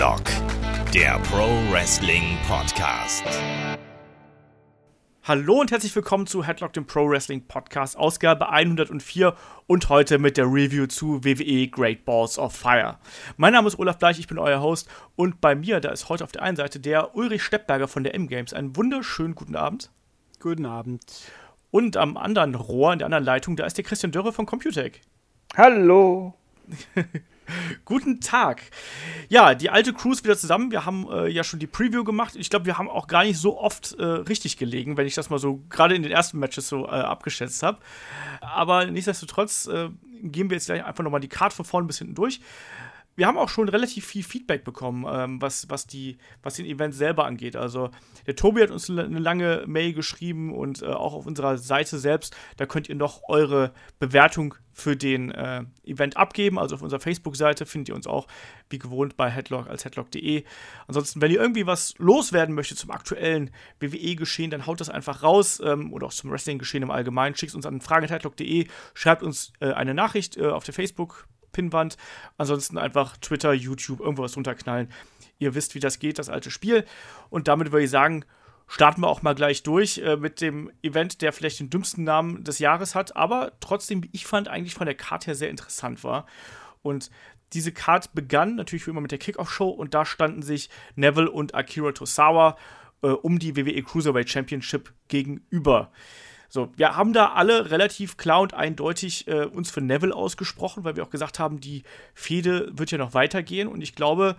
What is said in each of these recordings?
Headlock, der Pro Wrestling Podcast. Hallo und herzlich willkommen zu Headlock, dem Pro Wrestling Podcast, Ausgabe 104 und heute mit der Review zu WWE Great Balls of Fire. Mein Name ist Olaf Bleich, ich bin euer Host und bei mir, da ist heute auf der einen Seite der Ulrich Steppberger von der M-Games. Einen wunderschönen guten Abend. Guten Abend. Und am anderen Rohr, in der anderen Leitung, da ist der Christian Dörre von Computec. Hallo. Guten Tag. Ja, die alte Crew ist wieder zusammen. Wir haben äh, ja schon die Preview gemacht. Ich glaube, wir haben auch gar nicht so oft äh, richtig gelegen, wenn ich das mal so gerade in den ersten Matches so äh, abgeschätzt habe. Aber nichtsdestotrotz äh, gehen wir jetzt gleich einfach nochmal die Karte von vorne bis hinten durch wir haben auch schon relativ viel Feedback bekommen, ähm, was, was, die, was den Event selber angeht. Also der Tobi hat uns eine lange Mail geschrieben und äh, auch auf unserer Seite selbst, da könnt ihr noch eure Bewertung für den äh, Event abgeben. Also auf unserer Facebook-Seite findet ihr uns auch wie gewohnt bei headlock als headlock.de. Ansonsten, wenn ihr irgendwie was loswerden möchtet zum aktuellen WWE-Geschehen, dann haut das einfach raus ähm, oder auch zum Wrestling-Geschehen im Allgemeinen. Schickt uns an fragen.headlock.de, schreibt uns äh, eine Nachricht äh, auf der Facebook- Pinnwand. Ansonsten einfach Twitter, YouTube, irgendwas runterknallen. Ihr wisst, wie das geht, das alte Spiel. Und damit würde ich sagen, starten wir auch mal gleich durch äh, mit dem Event, der vielleicht den dümmsten Namen des Jahres hat, aber trotzdem, wie ich fand, eigentlich von der Karte her sehr interessant war. Und diese Card begann natürlich wie immer mit der Kickoff-Show und da standen sich Neville und Akira Tosawa äh, um die WWE Cruiserweight Championship gegenüber. So, wir haben da alle relativ klar und eindeutig äh, uns für Neville ausgesprochen, weil wir auch gesagt haben, die Fehde wird ja noch weitergehen und ich glaube,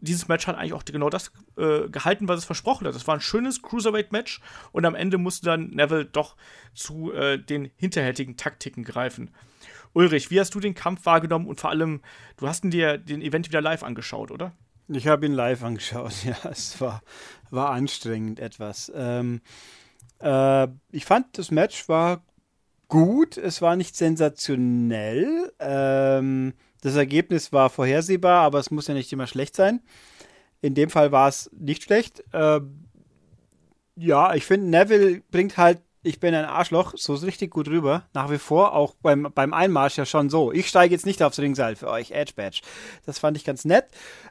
dieses Match hat eigentlich auch genau das äh, gehalten, was es versprochen hat. Es war ein schönes Cruiserweight-Match und am Ende musste dann Neville doch zu äh, den hinterhältigen Taktiken greifen. Ulrich, wie hast du den Kampf wahrgenommen und vor allem, du hast dir den Event wieder live angeschaut, oder? Ich habe ihn live angeschaut, ja. Es war, war anstrengend etwas. Ähm, äh, ich fand, das Match war gut. Es war nicht sensationell. Ähm, das Ergebnis war vorhersehbar, aber es muss ja nicht immer schlecht sein. In dem Fall war es nicht schlecht. Äh, ja, ich finde, Neville bringt halt ich bin ein Arschloch, so richtig gut rüber. Nach wie vor, auch beim, beim Einmarsch ja schon so. Ich steige jetzt nicht aufs Ringseil für euch, Edge Badge. Das fand ich ganz nett.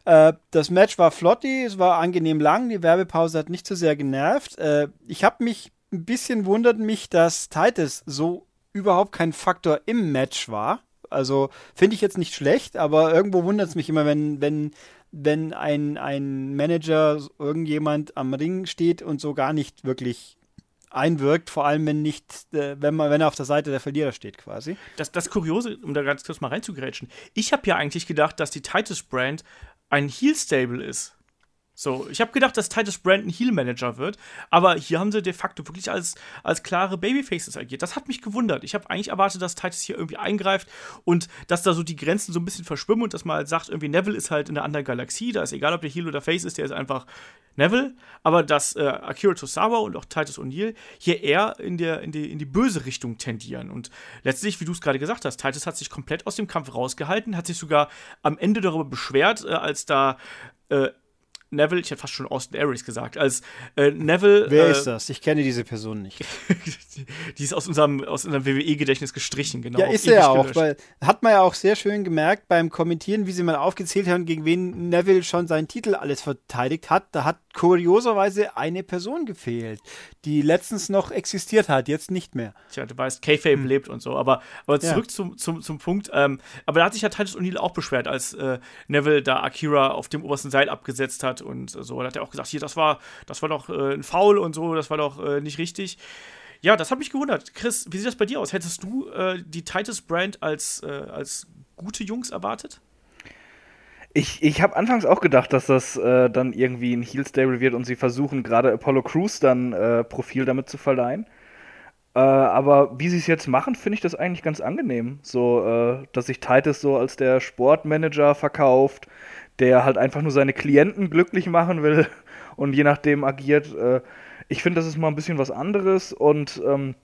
Äh, das Match war flotti, es war angenehm lang, die Werbepause hat nicht zu so sehr genervt. Äh, ich habe mich ein bisschen wundert mich, dass Titus so überhaupt kein Faktor im Match war. Also finde ich jetzt nicht schlecht, aber irgendwo wundert es mich immer, wenn, wenn, wenn ein, ein Manager, irgendjemand am Ring steht und so gar nicht wirklich einwirkt, vor allem wenn nicht, äh, wenn man, wenn er auf der Seite der Verlierer steht, quasi. Das, das Kuriose, um da ganz kurz mal reinzugrätschen, ich habe ja eigentlich gedacht, dass die Titus Brand ein Heel-Stable ist. So, ich habe gedacht, dass Titus Brandon Heel Manager wird, aber hier haben sie de facto wirklich als, als klare Babyfaces agiert. Das hat mich gewundert. Ich habe eigentlich erwartet, dass Titus hier irgendwie eingreift und dass da so die Grenzen so ein bisschen verschwimmen und dass man halt sagt, irgendwie Neville ist halt in einer anderen Galaxie, da ist egal, ob der Heel oder Face ist, der ist einfach Neville, aber dass äh, Akira Tosawa und auch Titus O'Neill hier eher in, der, in, die, in die böse Richtung tendieren. Und letztlich, wie du es gerade gesagt hast, Titus hat sich komplett aus dem Kampf rausgehalten, hat sich sogar am Ende darüber beschwert, äh, als da äh, Neville, ich hätte fast schon Austin Aries gesagt, als äh, Neville. Wer äh, ist das? Ich kenne diese Person nicht. die ist aus unserem, aus unserem WWE-Gedächtnis gestrichen, genau. Ja, ist er ja auch, weil hat man ja auch sehr schön gemerkt beim Kommentieren, wie sie mal aufgezählt haben, gegen wen Neville schon seinen Titel alles verteidigt hat. Da hat kurioserweise eine Person gefehlt, die letztens noch existiert hat, jetzt nicht mehr. Tja, du weißt, K-Fabe hm. lebt und so. Aber, aber zurück ja. zum, zum, zum Punkt. Ähm, aber da hat sich ja Titus O'Neill auch beschwert, als äh, Neville da Akira auf dem obersten Seil abgesetzt hat und so. Da hat er auch gesagt, hier, das war, das war doch äh, ein Foul und so, das war doch äh, nicht richtig. Ja, das hat mich gewundert. Chris, wie sieht das bei dir aus? Hättest du äh, die Titus Brand als, äh, als gute Jungs erwartet? Ich, ich habe anfangs auch gedacht, dass das äh, dann irgendwie ein Heel Stable wird und sie versuchen gerade Apollo Crews dann äh, Profil damit zu verleihen. Äh, aber wie sie es jetzt machen, finde ich das eigentlich ganz angenehm. So, äh, dass sich Titus so als der Sportmanager verkauft, der halt einfach nur seine Klienten glücklich machen will und je nachdem agiert. Äh, ich finde, das ist mal ein bisschen was anderes und ähm,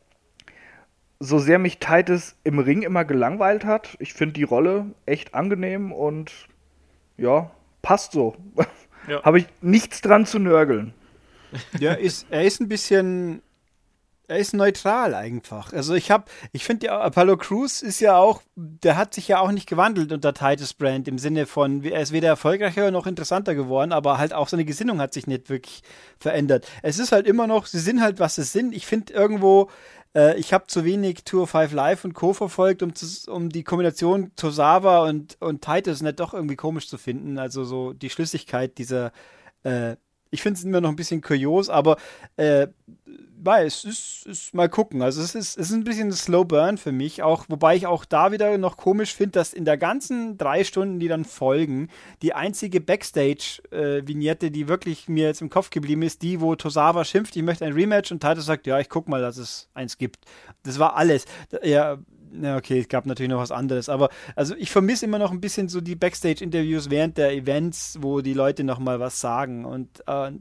so sehr mich Titus im Ring immer gelangweilt hat, ich finde die Rolle echt angenehm und ja, passt so. Ja. Habe ich nichts dran zu nörgeln. Ja, ist, er ist ein bisschen er ist neutral einfach. Also ich habe, ich finde ja, Apollo Crews ist ja auch, der hat sich ja auch nicht gewandelt unter Titus Brand im Sinne von, er ist weder erfolgreicher noch interessanter geworden, aber halt auch seine Gesinnung hat sich nicht wirklich verändert. Es ist halt immer noch, sie sind halt, was sie sind. Ich finde irgendwo, äh, ich habe zu wenig Tour 5 Live und Co. verfolgt, um, zu, um die Kombination Tosawa und, und Titus nicht doch irgendwie komisch zu finden. Also so die Schlüssigkeit dieser äh, ich finde es immer noch ein bisschen kurios, aber äh, es ist, ist, mal gucken. Also es ist, es ist ein bisschen ein Slow Burn für mich, auch, wobei ich auch da wieder noch komisch finde, dass in der ganzen drei Stunden, die dann folgen, die einzige Backstage-Vignette, äh, die wirklich mir jetzt im Kopf geblieben ist, die, wo Tosawa schimpft, ich möchte ein Rematch und Titus sagt, ja, ich guck mal, dass es eins gibt. Das war alles. Ja, ja, okay, es gab natürlich noch was anderes, aber also ich vermisse immer noch ein bisschen so die Backstage-Interviews während der Events, wo die Leute nochmal was sagen und äh,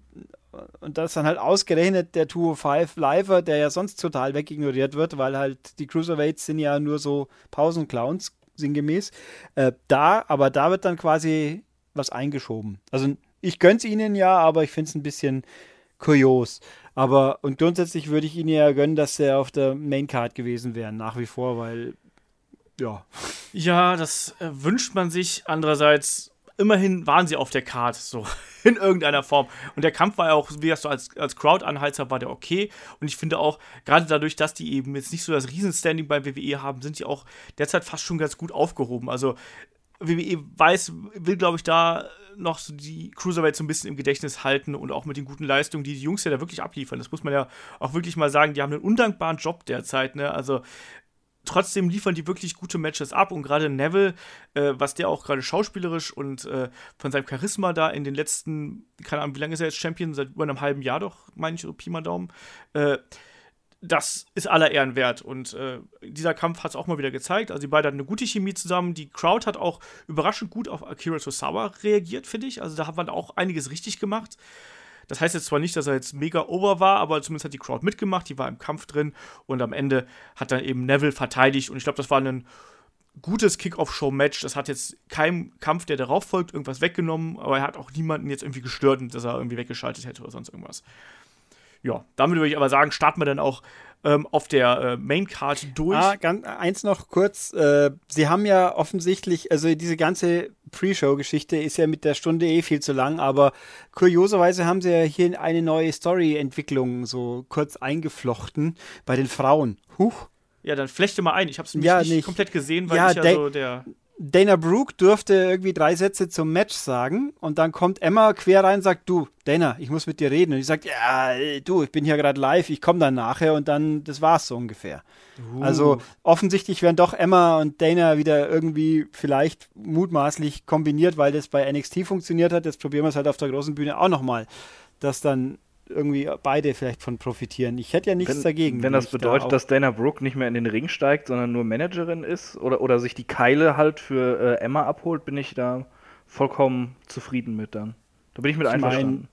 und das dann halt ausgerechnet der 205 Liver, der ja sonst total wegignoriert wird, weil halt die Cruiserweights sind ja nur so Pausenclowns, sinngemäß. Äh, da, aber da wird dann quasi was eingeschoben. Also ich gönn's ihnen ja, aber ich finde es ein bisschen kurios. Aber und grundsätzlich würde ich ihnen ja gönnen, dass sie auf der Maincard gewesen wären, nach wie vor, weil ja. Ja, das äh, wünscht man sich. Andererseits, immerhin waren sie auf der Card, so in irgendeiner Form. Und der Kampf war ja auch, wie das so als, als Crowd-Anheizer war der okay. Und ich finde auch, gerade dadurch, dass die eben jetzt nicht so das Riesenstanding bei WWE haben, sind die auch derzeit fast schon ganz gut aufgehoben. Also WWE weiß, will, glaube ich, da noch so die Cruiserweight so ein bisschen im Gedächtnis halten und auch mit den guten Leistungen, die die Jungs ja da wirklich abliefern. Das muss man ja auch wirklich mal sagen. Die haben einen undankbaren Job derzeit. Ne? Also trotzdem liefern die wirklich gute Matches ab und gerade Neville, äh, was der auch gerade schauspielerisch und äh, von seinem Charisma da in den letzten, keine Ahnung, wie lange ist er jetzt Champion? Seit über einem halben Jahr doch, meine ich, Pi mal Daumen. Äh, das ist aller Ehren wert. Und äh, dieser Kampf hat es auch mal wieder gezeigt. Also die beiden hatten eine gute Chemie zusammen. Die Crowd hat auch überraschend gut auf Akira Tosawa reagiert, finde ich. Also da hat man auch einiges richtig gemacht. Das heißt jetzt zwar nicht, dass er jetzt mega over war, aber zumindest hat die Crowd mitgemacht, die war im Kampf drin und am Ende hat dann eben Neville verteidigt und ich glaube, das war ein gutes Kick-Off-Show-Match. Das hat jetzt keinem Kampf, der darauf folgt, irgendwas weggenommen, aber er hat auch niemanden jetzt irgendwie gestört dass er irgendwie weggeschaltet hätte oder sonst irgendwas. Ja, damit würde ich aber sagen, starten wir dann auch ähm, auf der äh, Main-Card durch. Ah, ganz, eins noch kurz. Äh, Sie haben ja offensichtlich, also diese ganze Pre-Show-Geschichte ist ja mit der Stunde eh viel zu lang, aber kurioserweise haben Sie ja hier eine neue Story-Entwicklung so kurz eingeflochten bei den Frauen. Huch. Ja, dann flechte mal ein. Ich habe es ja, nicht, nicht, komplett gesehen, weil ja, ich ja so der Dana Brooke durfte irgendwie drei Sätze zum Match sagen und dann kommt Emma quer rein und sagt, du, Dana, ich muss mit dir reden. Und ich sage, ja, du, ich bin hier gerade live, ich komme dann nachher und dann, das war's so ungefähr. Uh. Also offensichtlich werden doch Emma und Dana wieder irgendwie vielleicht mutmaßlich kombiniert, weil das bei NXT funktioniert hat. Jetzt probieren wir es halt auf der großen Bühne auch nochmal, dass dann irgendwie beide vielleicht von profitieren. Ich hätte ja nichts wenn, dagegen. Wenn das bedeutet, da dass Dana Brooke nicht mehr in den Ring steigt, sondern nur Managerin ist oder, oder sich die Keile halt für äh, Emma abholt, bin ich da vollkommen zufrieden mit dann. Da bin ich mit ich einverstanden. Mein,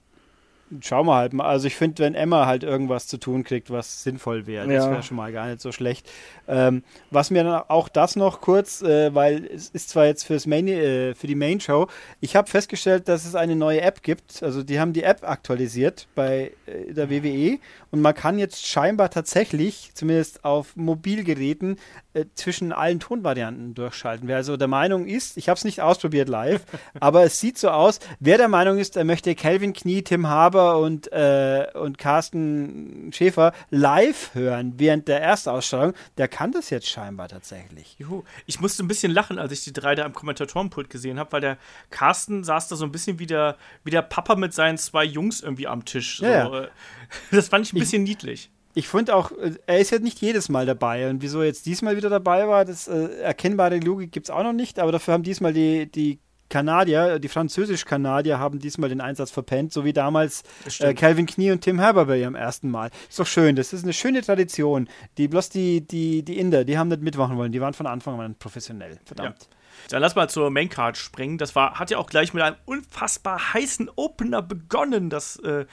schauen wir halt mal. Also ich finde, wenn Emma halt irgendwas zu tun kriegt, was sinnvoll wäre, das wäre schon mal gar nicht so schlecht. Ähm, was mir dann auch das noch kurz, äh, weil es ist zwar jetzt fürs Main, äh, für die Main Show, ich habe festgestellt, dass es eine neue App gibt. Also die haben die App aktualisiert bei äh, der WWE und man kann jetzt scheinbar tatsächlich, zumindest auf Mobilgeräten, äh, zwischen allen Tonvarianten durchschalten. Wer also der Meinung ist, ich habe es nicht ausprobiert live, aber es sieht so aus, wer der Meinung ist, er möchte Calvin Knie, Tim Haber und, äh, und Carsten Schäfer live hören während der Erstausstrahlung, der kann das jetzt scheinbar tatsächlich. Juhu. Ich musste ein bisschen lachen, als ich die drei da am Kommentatorenpult gesehen habe, weil der Carsten saß da so ein bisschen wie der, wie der Papa mit seinen zwei Jungs irgendwie am Tisch. So. Ja, ja. Das fand ich ein bisschen ich, niedlich ich finde auch, äh, er ist ja nicht jedes Mal dabei. Und wieso er jetzt diesmal wieder dabei war, das äh, erkennbare Logik gibt es auch noch nicht. Aber dafür haben diesmal die, die Kanadier, die französisch-Kanadier haben diesmal den Einsatz verpennt, so wie damals äh, Calvin Knie und Tim Herber bei ihrem ersten Mal. Ist doch schön, das ist eine schöne Tradition. Die bloß die, die, die Inder, die haben nicht mitmachen wollen, die waren von Anfang an professionell. Verdammt. Ja. Dann lass mal zur Maincard springen. Das war, hat ja auch gleich mit einem unfassbar heißen Opener begonnen, das äh,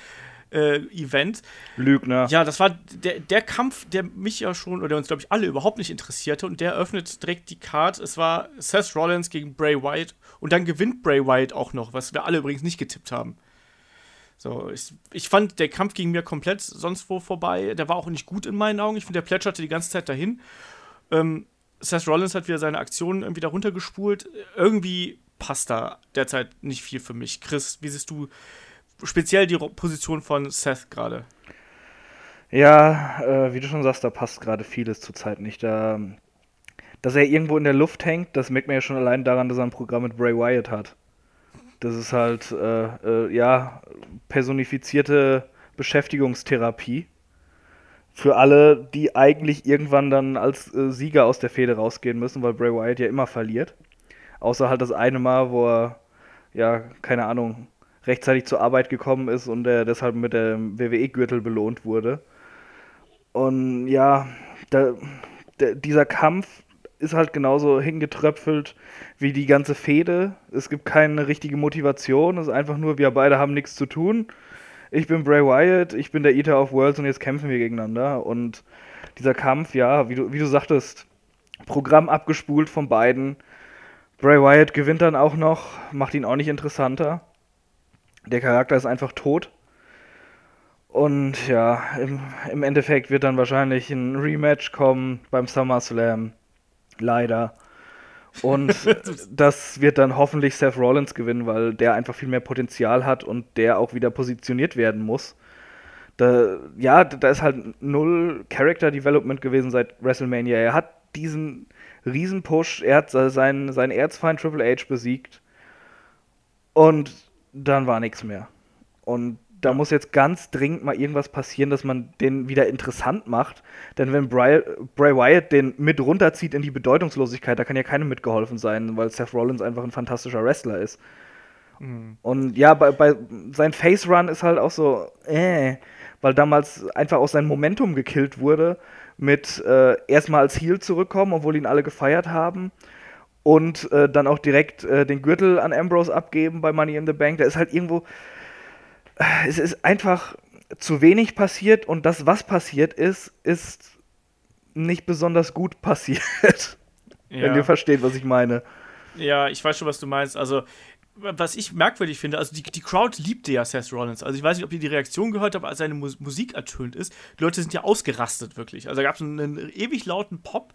äh, Event. Lügner. Ja, das war der, der Kampf, der mich ja schon, oder uns, glaube ich, alle überhaupt nicht interessierte. Und der öffnet direkt die Card. Es war Seth Rollins gegen Bray Wyatt. Und dann gewinnt Bray Wyatt auch noch, was wir alle übrigens nicht getippt haben. So, ich, ich fand, der Kampf ging mir komplett sonst wo vorbei. Der war auch nicht gut in meinen Augen. Ich finde, der plätscherte die ganze Zeit dahin. Ähm, Seth Rollins hat wieder seine Aktionen irgendwie darunter gespult. Irgendwie passt da derzeit nicht viel für mich. Chris, wie siehst du speziell die Position von Seth gerade? Ja, äh, wie du schon sagst, da passt gerade vieles zurzeit nicht. Da, dass er irgendwo in der Luft hängt, das merkt man ja schon allein daran, dass er ein Programm mit Bray Wyatt hat. Das ist halt, äh, äh, ja, personifizierte Beschäftigungstherapie. Für alle, die eigentlich irgendwann dann als äh, Sieger aus der Fehde rausgehen müssen, weil Bray Wyatt ja immer verliert. Außer halt das eine Mal, wo er, ja, keine Ahnung, rechtzeitig zur Arbeit gekommen ist und er deshalb mit dem WWE-Gürtel belohnt wurde. Und ja, da, der, dieser Kampf ist halt genauso hingetröpfelt wie die ganze Fehde. Es gibt keine richtige Motivation. Es ist einfach nur, wir beide haben nichts zu tun. Ich bin Bray Wyatt, ich bin der Eater of Worlds und jetzt kämpfen wir gegeneinander. Und dieser Kampf, ja, wie du, wie du sagtest, Programm abgespult von beiden. Bray Wyatt gewinnt dann auch noch, macht ihn auch nicht interessanter. Der Charakter ist einfach tot. Und ja, im, im Endeffekt wird dann wahrscheinlich ein Rematch kommen beim SummerSlam leider. Und das wird dann hoffentlich Seth Rollins gewinnen, weil der einfach viel mehr Potenzial hat und der auch wieder positioniert werden muss. Da, ja, da ist halt null Character Development gewesen seit WrestleMania. Er hat diesen Riesenpush, er hat seinen, seinen Erzfeind Triple H besiegt und dann war nichts mehr. Und da muss jetzt ganz dringend mal irgendwas passieren, dass man den wieder interessant macht. Denn wenn Bray, Bray Wyatt den mit runterzieht in die Bedeutungslosigkeit, da kann ja keinem mitgeholfen sein, weil Seth Rollins einfach ein fantastischer Wrestler ist. Mhm. Und ja, bei, bei sein Face Run ist halt auch so, äh, weil damals einfach auch sein Momentum gekillt wurde mit äh, erstmal als Heel zurückkommen, obwohl ihn alle gefeiert haben. Und äh, dann auch direkt äh, den Gürtel an Ambrose abgeben bei Money in the Bank. Da ist halt irgendwo, es ist einfach zu wenig passiert und das, was passiert ist, ist nicht besonders gut passiert. Ja. Wenn ihr versteht, was ich meine. Ja, ich weiß schon, was du meinst. Also, was ich merkwürdig finde, also die, die Crowd liebte ja Seth Rollins. Also ich weiß nicht, ob ihr die Reaktion gehört habt, als seine Musik ertönt ist. Die Leute sind ja ausgerastet, wirklich. Also da gab es einen, einen ewig lauten Pop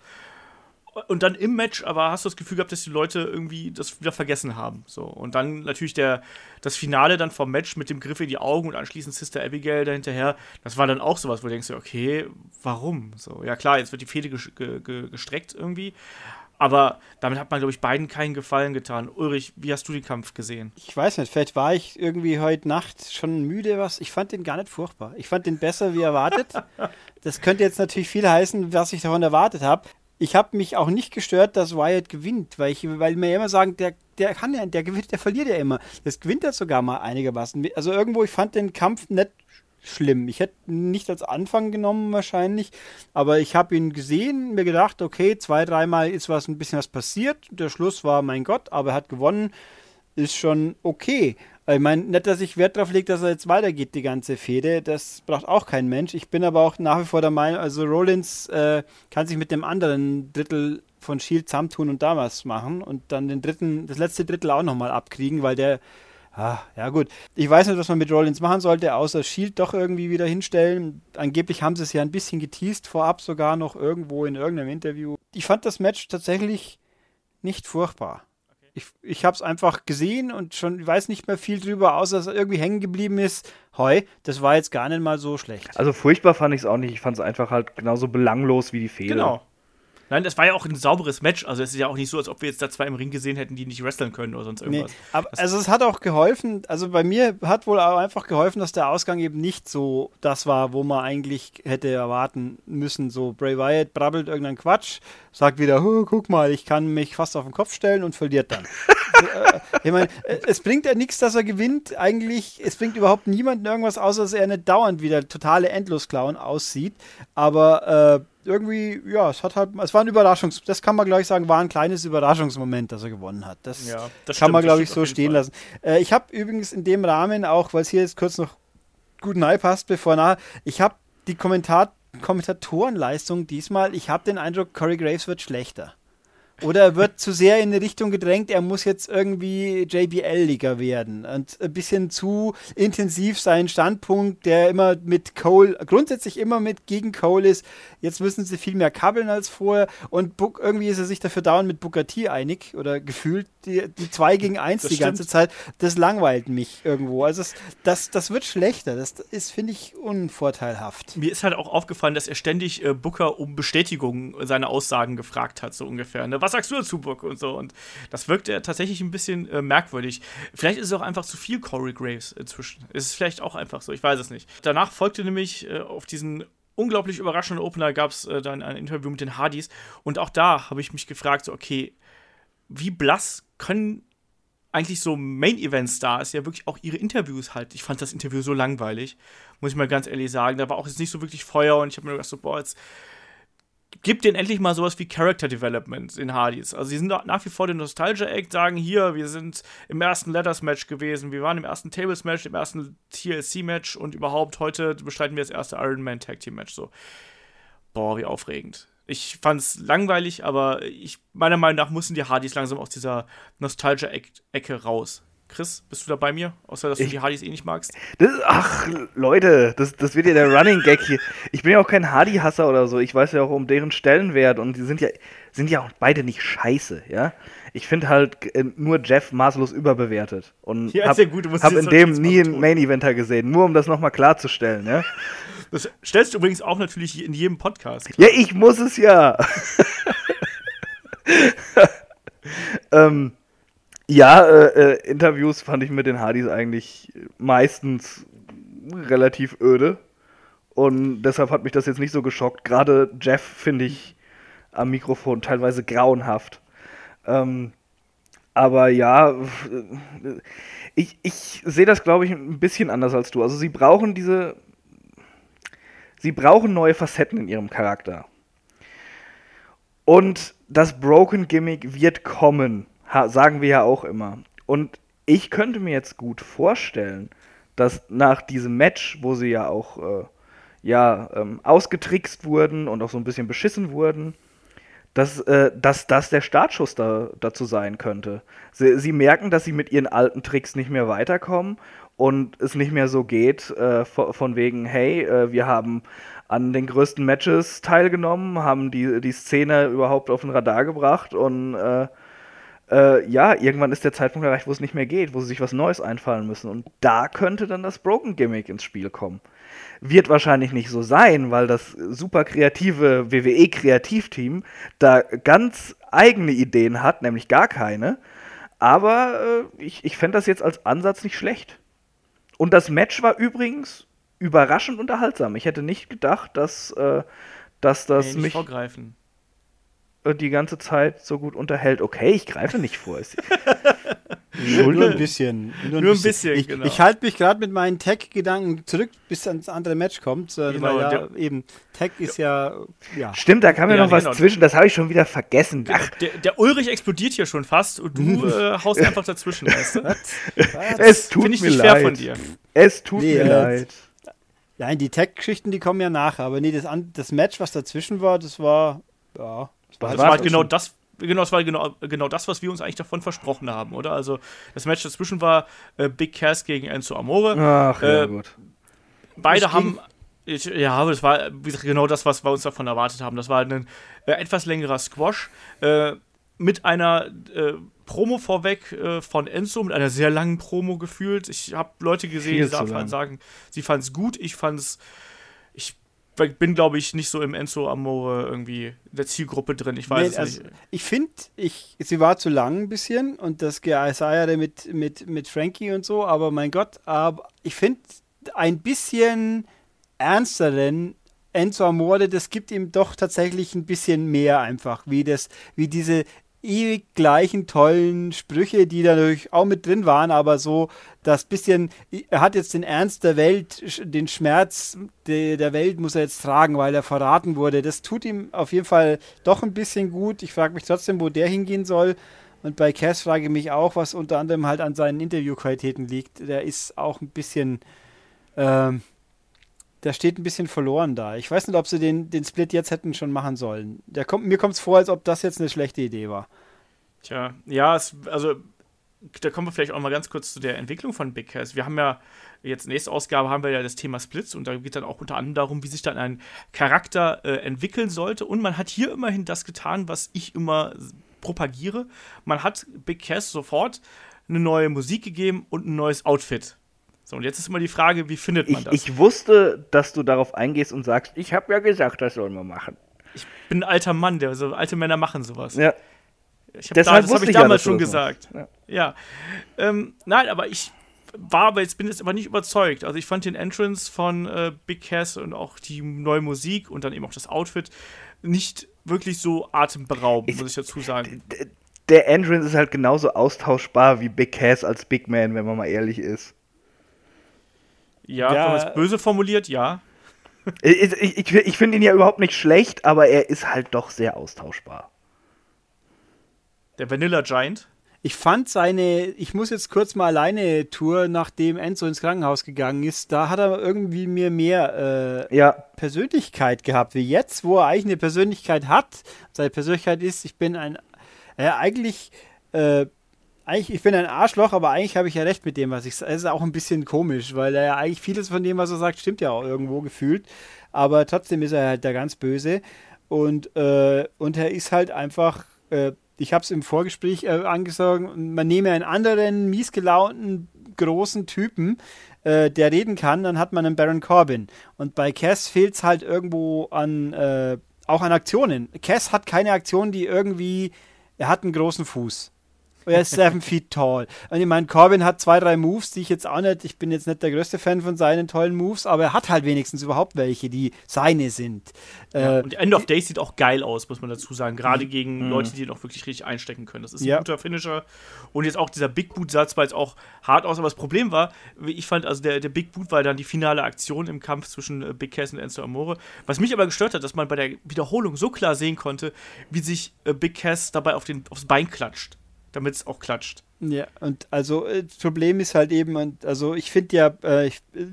und dann im Match, aber hast du das Gefühl gehabt, dass die Leute irgendwie das wieder vergessen haben. So. Und dann natürlich der, das Finale dann vom Match mit dem Griff in die Augen und anschließend Sister Abigail dahinterher, das war dann auch sowas, wo du denkst, okay, warum? So, ja klar, jetzt wird die Fehde gestreckt irgendwie. Aber damit hat man, glaube ich, beiden keinen Gefallen getan. Ulrich, wie hast du den Kampf gesehen? Ich weiß nicht, vielleicht war ich irgendwie heute Nacht schon müde. Was. Ich fand den gar nicht furchtbar. Ich fand den besser wie erwartet. das könnte jetzt natürlich viel heißen, was ich davon erwartet habe ich habe mich auch nicht gestört, dass Wyatt gewinnt, weil ich, weil mir immer sagen, der, der kann ja, der gewinnt, der verliert ja immer. Das gewinnt er sogar mal einigermaßen. Also irgendwo, ich fand den Kampf nicht schlimm. Ich hätte nicht als Anfang genommen wahrscheinlich, aber ich habe ihn gesehen, mir gedacht, okay, zwei, dreimal ist was ein bisschen was passiert. Der Schluss war, mein Gott, aber er hat gewonnen, ist schon okay. Ich meine, nicht, dass ich Wert darauf lege, dass er jetzt weitergeht, die ganze Fehde. Das braucht auch kein Mensch. Ich bin aber auch nach wie vor der Meinung, also Rollins äh, kann sich mit dem anderen Drittel von Shield zusammentun und da was machen und dann den dritten, das letzte Drittel auch nochmal abkriegen, weil der, ah, ja gut. Ich weiß nicht, was man mit Rollins machen sollte, außer Shield doch irgendwie wieder hinstellen. Angeblich haben sie es ja ein bisschen geteased, vorab sogar noch irgendwo in irgendeinem Interview. Ich fand das Match tatsächlich nicht furchtbar ich, ich habe es einfach gesehen und schon weiß nicht mehr viel drüber, außer dass er irgendwie hängen geblieben ist. Heu, das war jetzt gar nicht mal so schlecht. Also furchtbar fand ich es auch nicht. Ich fand es einfach halt genauso belanglos wie die Fehler. Genau. Nein, das war ja auch ein sauberes Match. Also es ist ja auch nicht so, als ob wir jetzt da zwei im Ring gesehen hätten, die nicht wresteln können oder sonst irgendwas. Nee, aber, also es hat auch geholfen, also bei mir hat wohl auch einfach geholfen, dass der Ausgang eben nicht so das war, wo man eigentlich hätte erwarten müssen. So Bray Wyatt brabbelt irgendeinen Quatsch, sagt wieder, guck mal, ich kann mich fast auf den Kopf stellen und verliert dann. Äh, ich meine, äh, es bringt ja nichts, dass er gewinnt. Eigentlich, es bringt überhaupt niemanden irgendwas, außer dass er nicht dauernd wie der totale Endlosclown aussieht. Aber äh, irgendwie, ja, es hat halt, es war ein Überraschungs, das kann man gleich sagen, war ein kleines Überraschungsmoment, dass er gewonnen hat. Das, ja, das kann stimmt, man, glaube ich, so stehen Fall. lassen. Äh, ich habe übrigens in dem Rahmen auch, weil es hier jetzt kurz noch gut nahe passt, bevor nach, ich habe die Kommentar Kommentatorenleistung diesmal, ich habe den Eindruck, Corey Graves wird schlechter. Oder er wird zu sehr in eine Richtung gedrängt, er muss jetzt irgendwie JBL-Liga werden und ein bisschen zu intensiv seinen Standpunkt, der immer mit Cole, grundsätzlich immer mit gegen Cole ist. Jetzt müssen sie viel mehr kabbeln als vorher und Book, irgendwie ist er sich dafür dauernd mit Booker T einig oder gefühlt die, die zwei gegen eins das die stimmt. ganze Zeit. Das langweilt mich irgendwo. Also das, das, das wird schlechter. Das ist, finde ich, unvorteilhaft. Mir ist halt auch aufgefallen, dass er ständig äh, Booker um Bestätigung seiner Aussagen gefragt hat, so ungefähr. Ne? Was sagst du dazu, Book? Und so. Und das wirkt ja tatsächlich ein bisschen äh, merkwürdig. Vielleicht ist es auch einfach zu viel Corey Graves inzwischen. Ist es vielleicht auch einfach so, ich weiß es nicht. Danach folgte nämlich äh, auf diesen unglaublich überraschenden Opener gab es äh, dann ein Interview mit den Hardys. Und auch da habe ich mich gefragt, so, okay, wie blass können eigentlich so Main-Event-Stars ja wirklich auch ihre Interviews halt. Ich fand das Interview so langweilig, muss ich mal ganz ehrlich sagen. Da war auch jetzt nicht so wirklich Feuer und ich habe mir gedacht, so, boah, jetzt gibt denen endlich mal sowas wie Character Development in Hardys. Also sie sind nach wie vor der Nostalgia Act, sagen hier, wir sind im ersten Letters Match gewesen, wir waren im ersten Tables Match, im ersten TLC Match und überhaupt heute bestreiten wir das erste Iron Man Tag Team Match so. Boah, wie aufregend. Ich fand's langweilig, aber ich, meiner Meinung nach mussten die Hardys langsam aus dieser Nostalgia-Ecke raus. Chris, bist du da bei mir? Außer, dass ich, du die Hardys eh nicht magst. Das, ach, Leute, das, das wird ja der Running Gag hier. Ich bin ja auch kein Hardy-Hasser oder so. Ich weiß ja auch um deren Stellenwert und die sind ja, sind ja auch beide nicht scheiße, ja. Ich finde halt äh, nur Jeff maßlos überbewertet. Und ja, hab, gut, hab in dem nie einen Main-Eventer gesehen. Nur um das nochmal klarzustellen, ja. Das stellst du übrigens auch natürlich in jedem Podcast. Klar. Ja, ich muss es ja. ähm, ja, äh, äh, Interviews fand ich mit den Hardys eigentlich meistens relativ öde. Und deshalb hat mich das jetzt nicht so geschockt. Gerade Jeff finde ich am Mikrofon teilweise grauenhaft. Ähm, aber ja, ich, ich sehe das, glaube ich, ein bisschen anders als du. Also sie brauchen diese Sie brauchen neue Facetten in ihrem Charakter. Und das Broken Gimmick wird kommen, sagen wir ja auch immer. Und ich könnte mir jetzt gut vorstellen, dass nach diesem Match, wo sie ja auch äh, ja, ähm, ausgetrickst wurden und auch so ein bisschen beschissen wurden, dass, äh, dass das der Startschuss da, dazu sein könnte. Sie, sie, merken, dass sie mit ihren alten Tricks nicht mehr weiterkommen und es nicht mehr so geht, äh, von wegen, hey, äh, wir haben an den größten Matches teilgenommen, haben die, die Szene überhaupt auf den Radar gebracht und äh, ja, irgendwann ist der Zeitpunkt erreicht, wo es nicht mehr geht, wo sie sich was Neues einfallen müssen. Und da könnte dann das Broken Gimmick ins Spiel kommen. Wird wahrscheinlich nicht so sein, weil das super kreative WWE-Kreativteam da ganz eigene Ideen hat, nämlich gar keine. Aber äh, ich, ich fände das jetzt als Ansatz nicht schlecht. Und das Match war übrigens überraschend unterhaltsam. Ich hätte nicht gedacht, dass, äh, dass das nee, mich vorgreifen. Die ganze Zeit so gut unterhält. Okay, ich greife nicht vor. nur, ein bisschen. Nur ein nur bisschen. bisschen ich, genau. ich halte mich gerade mit meinen Tech-Gedanken zurück, bis ans andere Match kommt. Äh, genau, weil ja eben Tech ist ja, ja. Stimmt, da kam ja, noch was genau. zwischen. Das habe ich schon wieder vergessen. Ach. Der, der, Ulrich explodiert hier schon fast und du äh, haust einfach dazwischen, weißt du? Was? Was? Es tut Finde ich mir nicht leid. fair von dir. Es tut nee, mir äh, leid. Nein, die Tech-Geschichten, die kommen ja nach, aber nee, das, das Match, was dazwischen war, das war, ja. Das war, das war halt genau das, genau, das war genau, genau das, was wir uns eigentlich davon versprochen haben, oder? Also, das Match dazwischen war äh, Big Cass gegen Enzo Amore. Ach, ja, äh, gut. Beide haben. Ich, ja, das war genau das, was wir uns davon erwartet haben. Das war ein äh, etwas längerer Squash äh, mit einer äh, Promo vorweg äh, von Enzo mit einer sehr langen Promo gefühlt. Ich habe Leute gesehen, Viel die sagen, sie fanden es gut. Ich fand es. Ich bin, glaube ich, nicht so im Enzo Amore irgendwie der Zielgruppe drin. Ich weiß nee, es also, nicht. Ich finde, ich, sie war zu lang ein bisschen und das Isaiah mit, mit, mit Frankie und so, aber mein Gott, aber ich finde ein bisschen ernsteren Enzo Amore, das gibt ihm doch tatsächlich ein bisschen mehr einfach, wie das, wie diese ewig gleichen tollen Sprüche, die da natürlich auch mit drin waren, aber so das bisschen, er hat jetzt den Ernst der Welt, den Schmerz de, der Welt muss er jetzt tragen, weil er verraten wurde. Das tut ihm auf jeden Fall doch ein bisschen gut. Ich frage mich trotzdem, wo der hingehen soll. Und bei Cass frage ich mich auch, was unter anderem halt an seinen Interviewqualitäten liegt. Der ist auch ein bisschen, ähm, der steht ein bisschen verloren da. Ich weiß nicht, ob sie den, den Split jetzt hätten schon machen sollen. Der kommt, mir kommt es vor, als ob das jetzt eine schlechte Idee war. Tja, ja, es, also da kommen wir vielleicht auch mal ganz kurz zu der Entwicklung von Big Cass. Wir haben ja jetzt nächste Ausgabe haben wir ja das Thema Splits und da geht dann auch unter anderem darum, wie sich dann ein Charakter äh, entwickeln sollte. Und man hat hier immerhin das getan, was ich immer propagiere. Man hat Big Cass sofort eine neue Musik gegeben und ein neues Outfit. So, und jetzt ist immer die Frage, wie findet man ich, das? Ich wusste, dass du darauf eingehst und sagst, ich habe ja gesagt, das sollen wir machen. Ich bin ein alter Mann, der so alte Männer machen sowas. Ja. Ich hab Deshalb da, das habe ich ja, damals du schon gesagt. machst. Ja. Ähm, nein, aber ich war aber jetzt bin jetzt aber nicht überzeugt. Also ich fand den Entrance von äh, Big Cass und auch die neue Musik und dann eben auch das Outfit nicht wirklich so atemberaubend, Ich- muss ich dazu sagen. Der Entrance ist halt genauso austauschbar wie Big Cass als Big Man, wenn man mal ehrlich ist. Ja, Ja. wenn man es böse formuliert, ja. Ich, ich, ich, finde ihn ja überhaupt nicht schlecht, aber er ist halt doch sehr austauschbar. Der Vanilla Giant. Ich fand seine, ich muss jetzt kurz mal alleine Tour, nachdem Enzo ins Krankenhaus gegangen ist, da hat er irgendwie mir mehr äh, Ja, Persönlichkeit gehabt, wie jetzt, wo er eigentlich eine Persönlichkeit hat. Seine Persönlichkeit ist, ich bin ein, äh, eigentlich, äh, eigentlich, ich bin ein Arschloch, aber eigentlich habe ich ja recht mit dem, was ich sage. Es ist auch ein bisschen komisch, weil er ja eigentlich vieles von dem, was er sagt, stimmt ja auch irgendwo gefühlt. Aber trotzdem ist er halt der ganz Böse. Und, äh, und er ist halt einfach, äh, ich habe es im Vorgespräch äh, angesagt, man nehme einen anderen, miesgelaunten, großen Typen, äh, der reden kann, dann hat man einen Baron Corbin. Und bei Cass fehlt es halt irgendwo an, äh, auch an Aktionen. Cass hat keine Aktion, die irgendwie, er hat einen großen Fuß. Und Er ist seven feet tall. Und ich meine, Corbin hat zwei, drei Moves, die ich jetzt auch nicht, ich bin jetzt nicht der größte Fan von seinen tollen Moves, aber er hat halt wenigstens überhaupt welche, die seine sind. Ja, Äh, und End of Days sieht auch geil aus, muss man dazu sagen. Gerade gegen Leute, die den auch wirklich richtig einstecken können. Das ist ein Ja. guter Finisher. Und jetzt auch dieser Big Boot-Satz war jetzt auch hart aus. Aber das Problem war, ich fand, also der, der Big Boot war dann die finale Aktion im Kampf zwischen äh, Big Cass und Enzo Amore. Was mich aber gestört hat, dass man bei der Wiederholung so klar sehen konnte, wie sich äh, Big Cass dabei auf den, aufs Bein klatscht. Damit es auch klatscht. Ja, und also äh, das Problem ist halt eben, und also ich finde ja äh,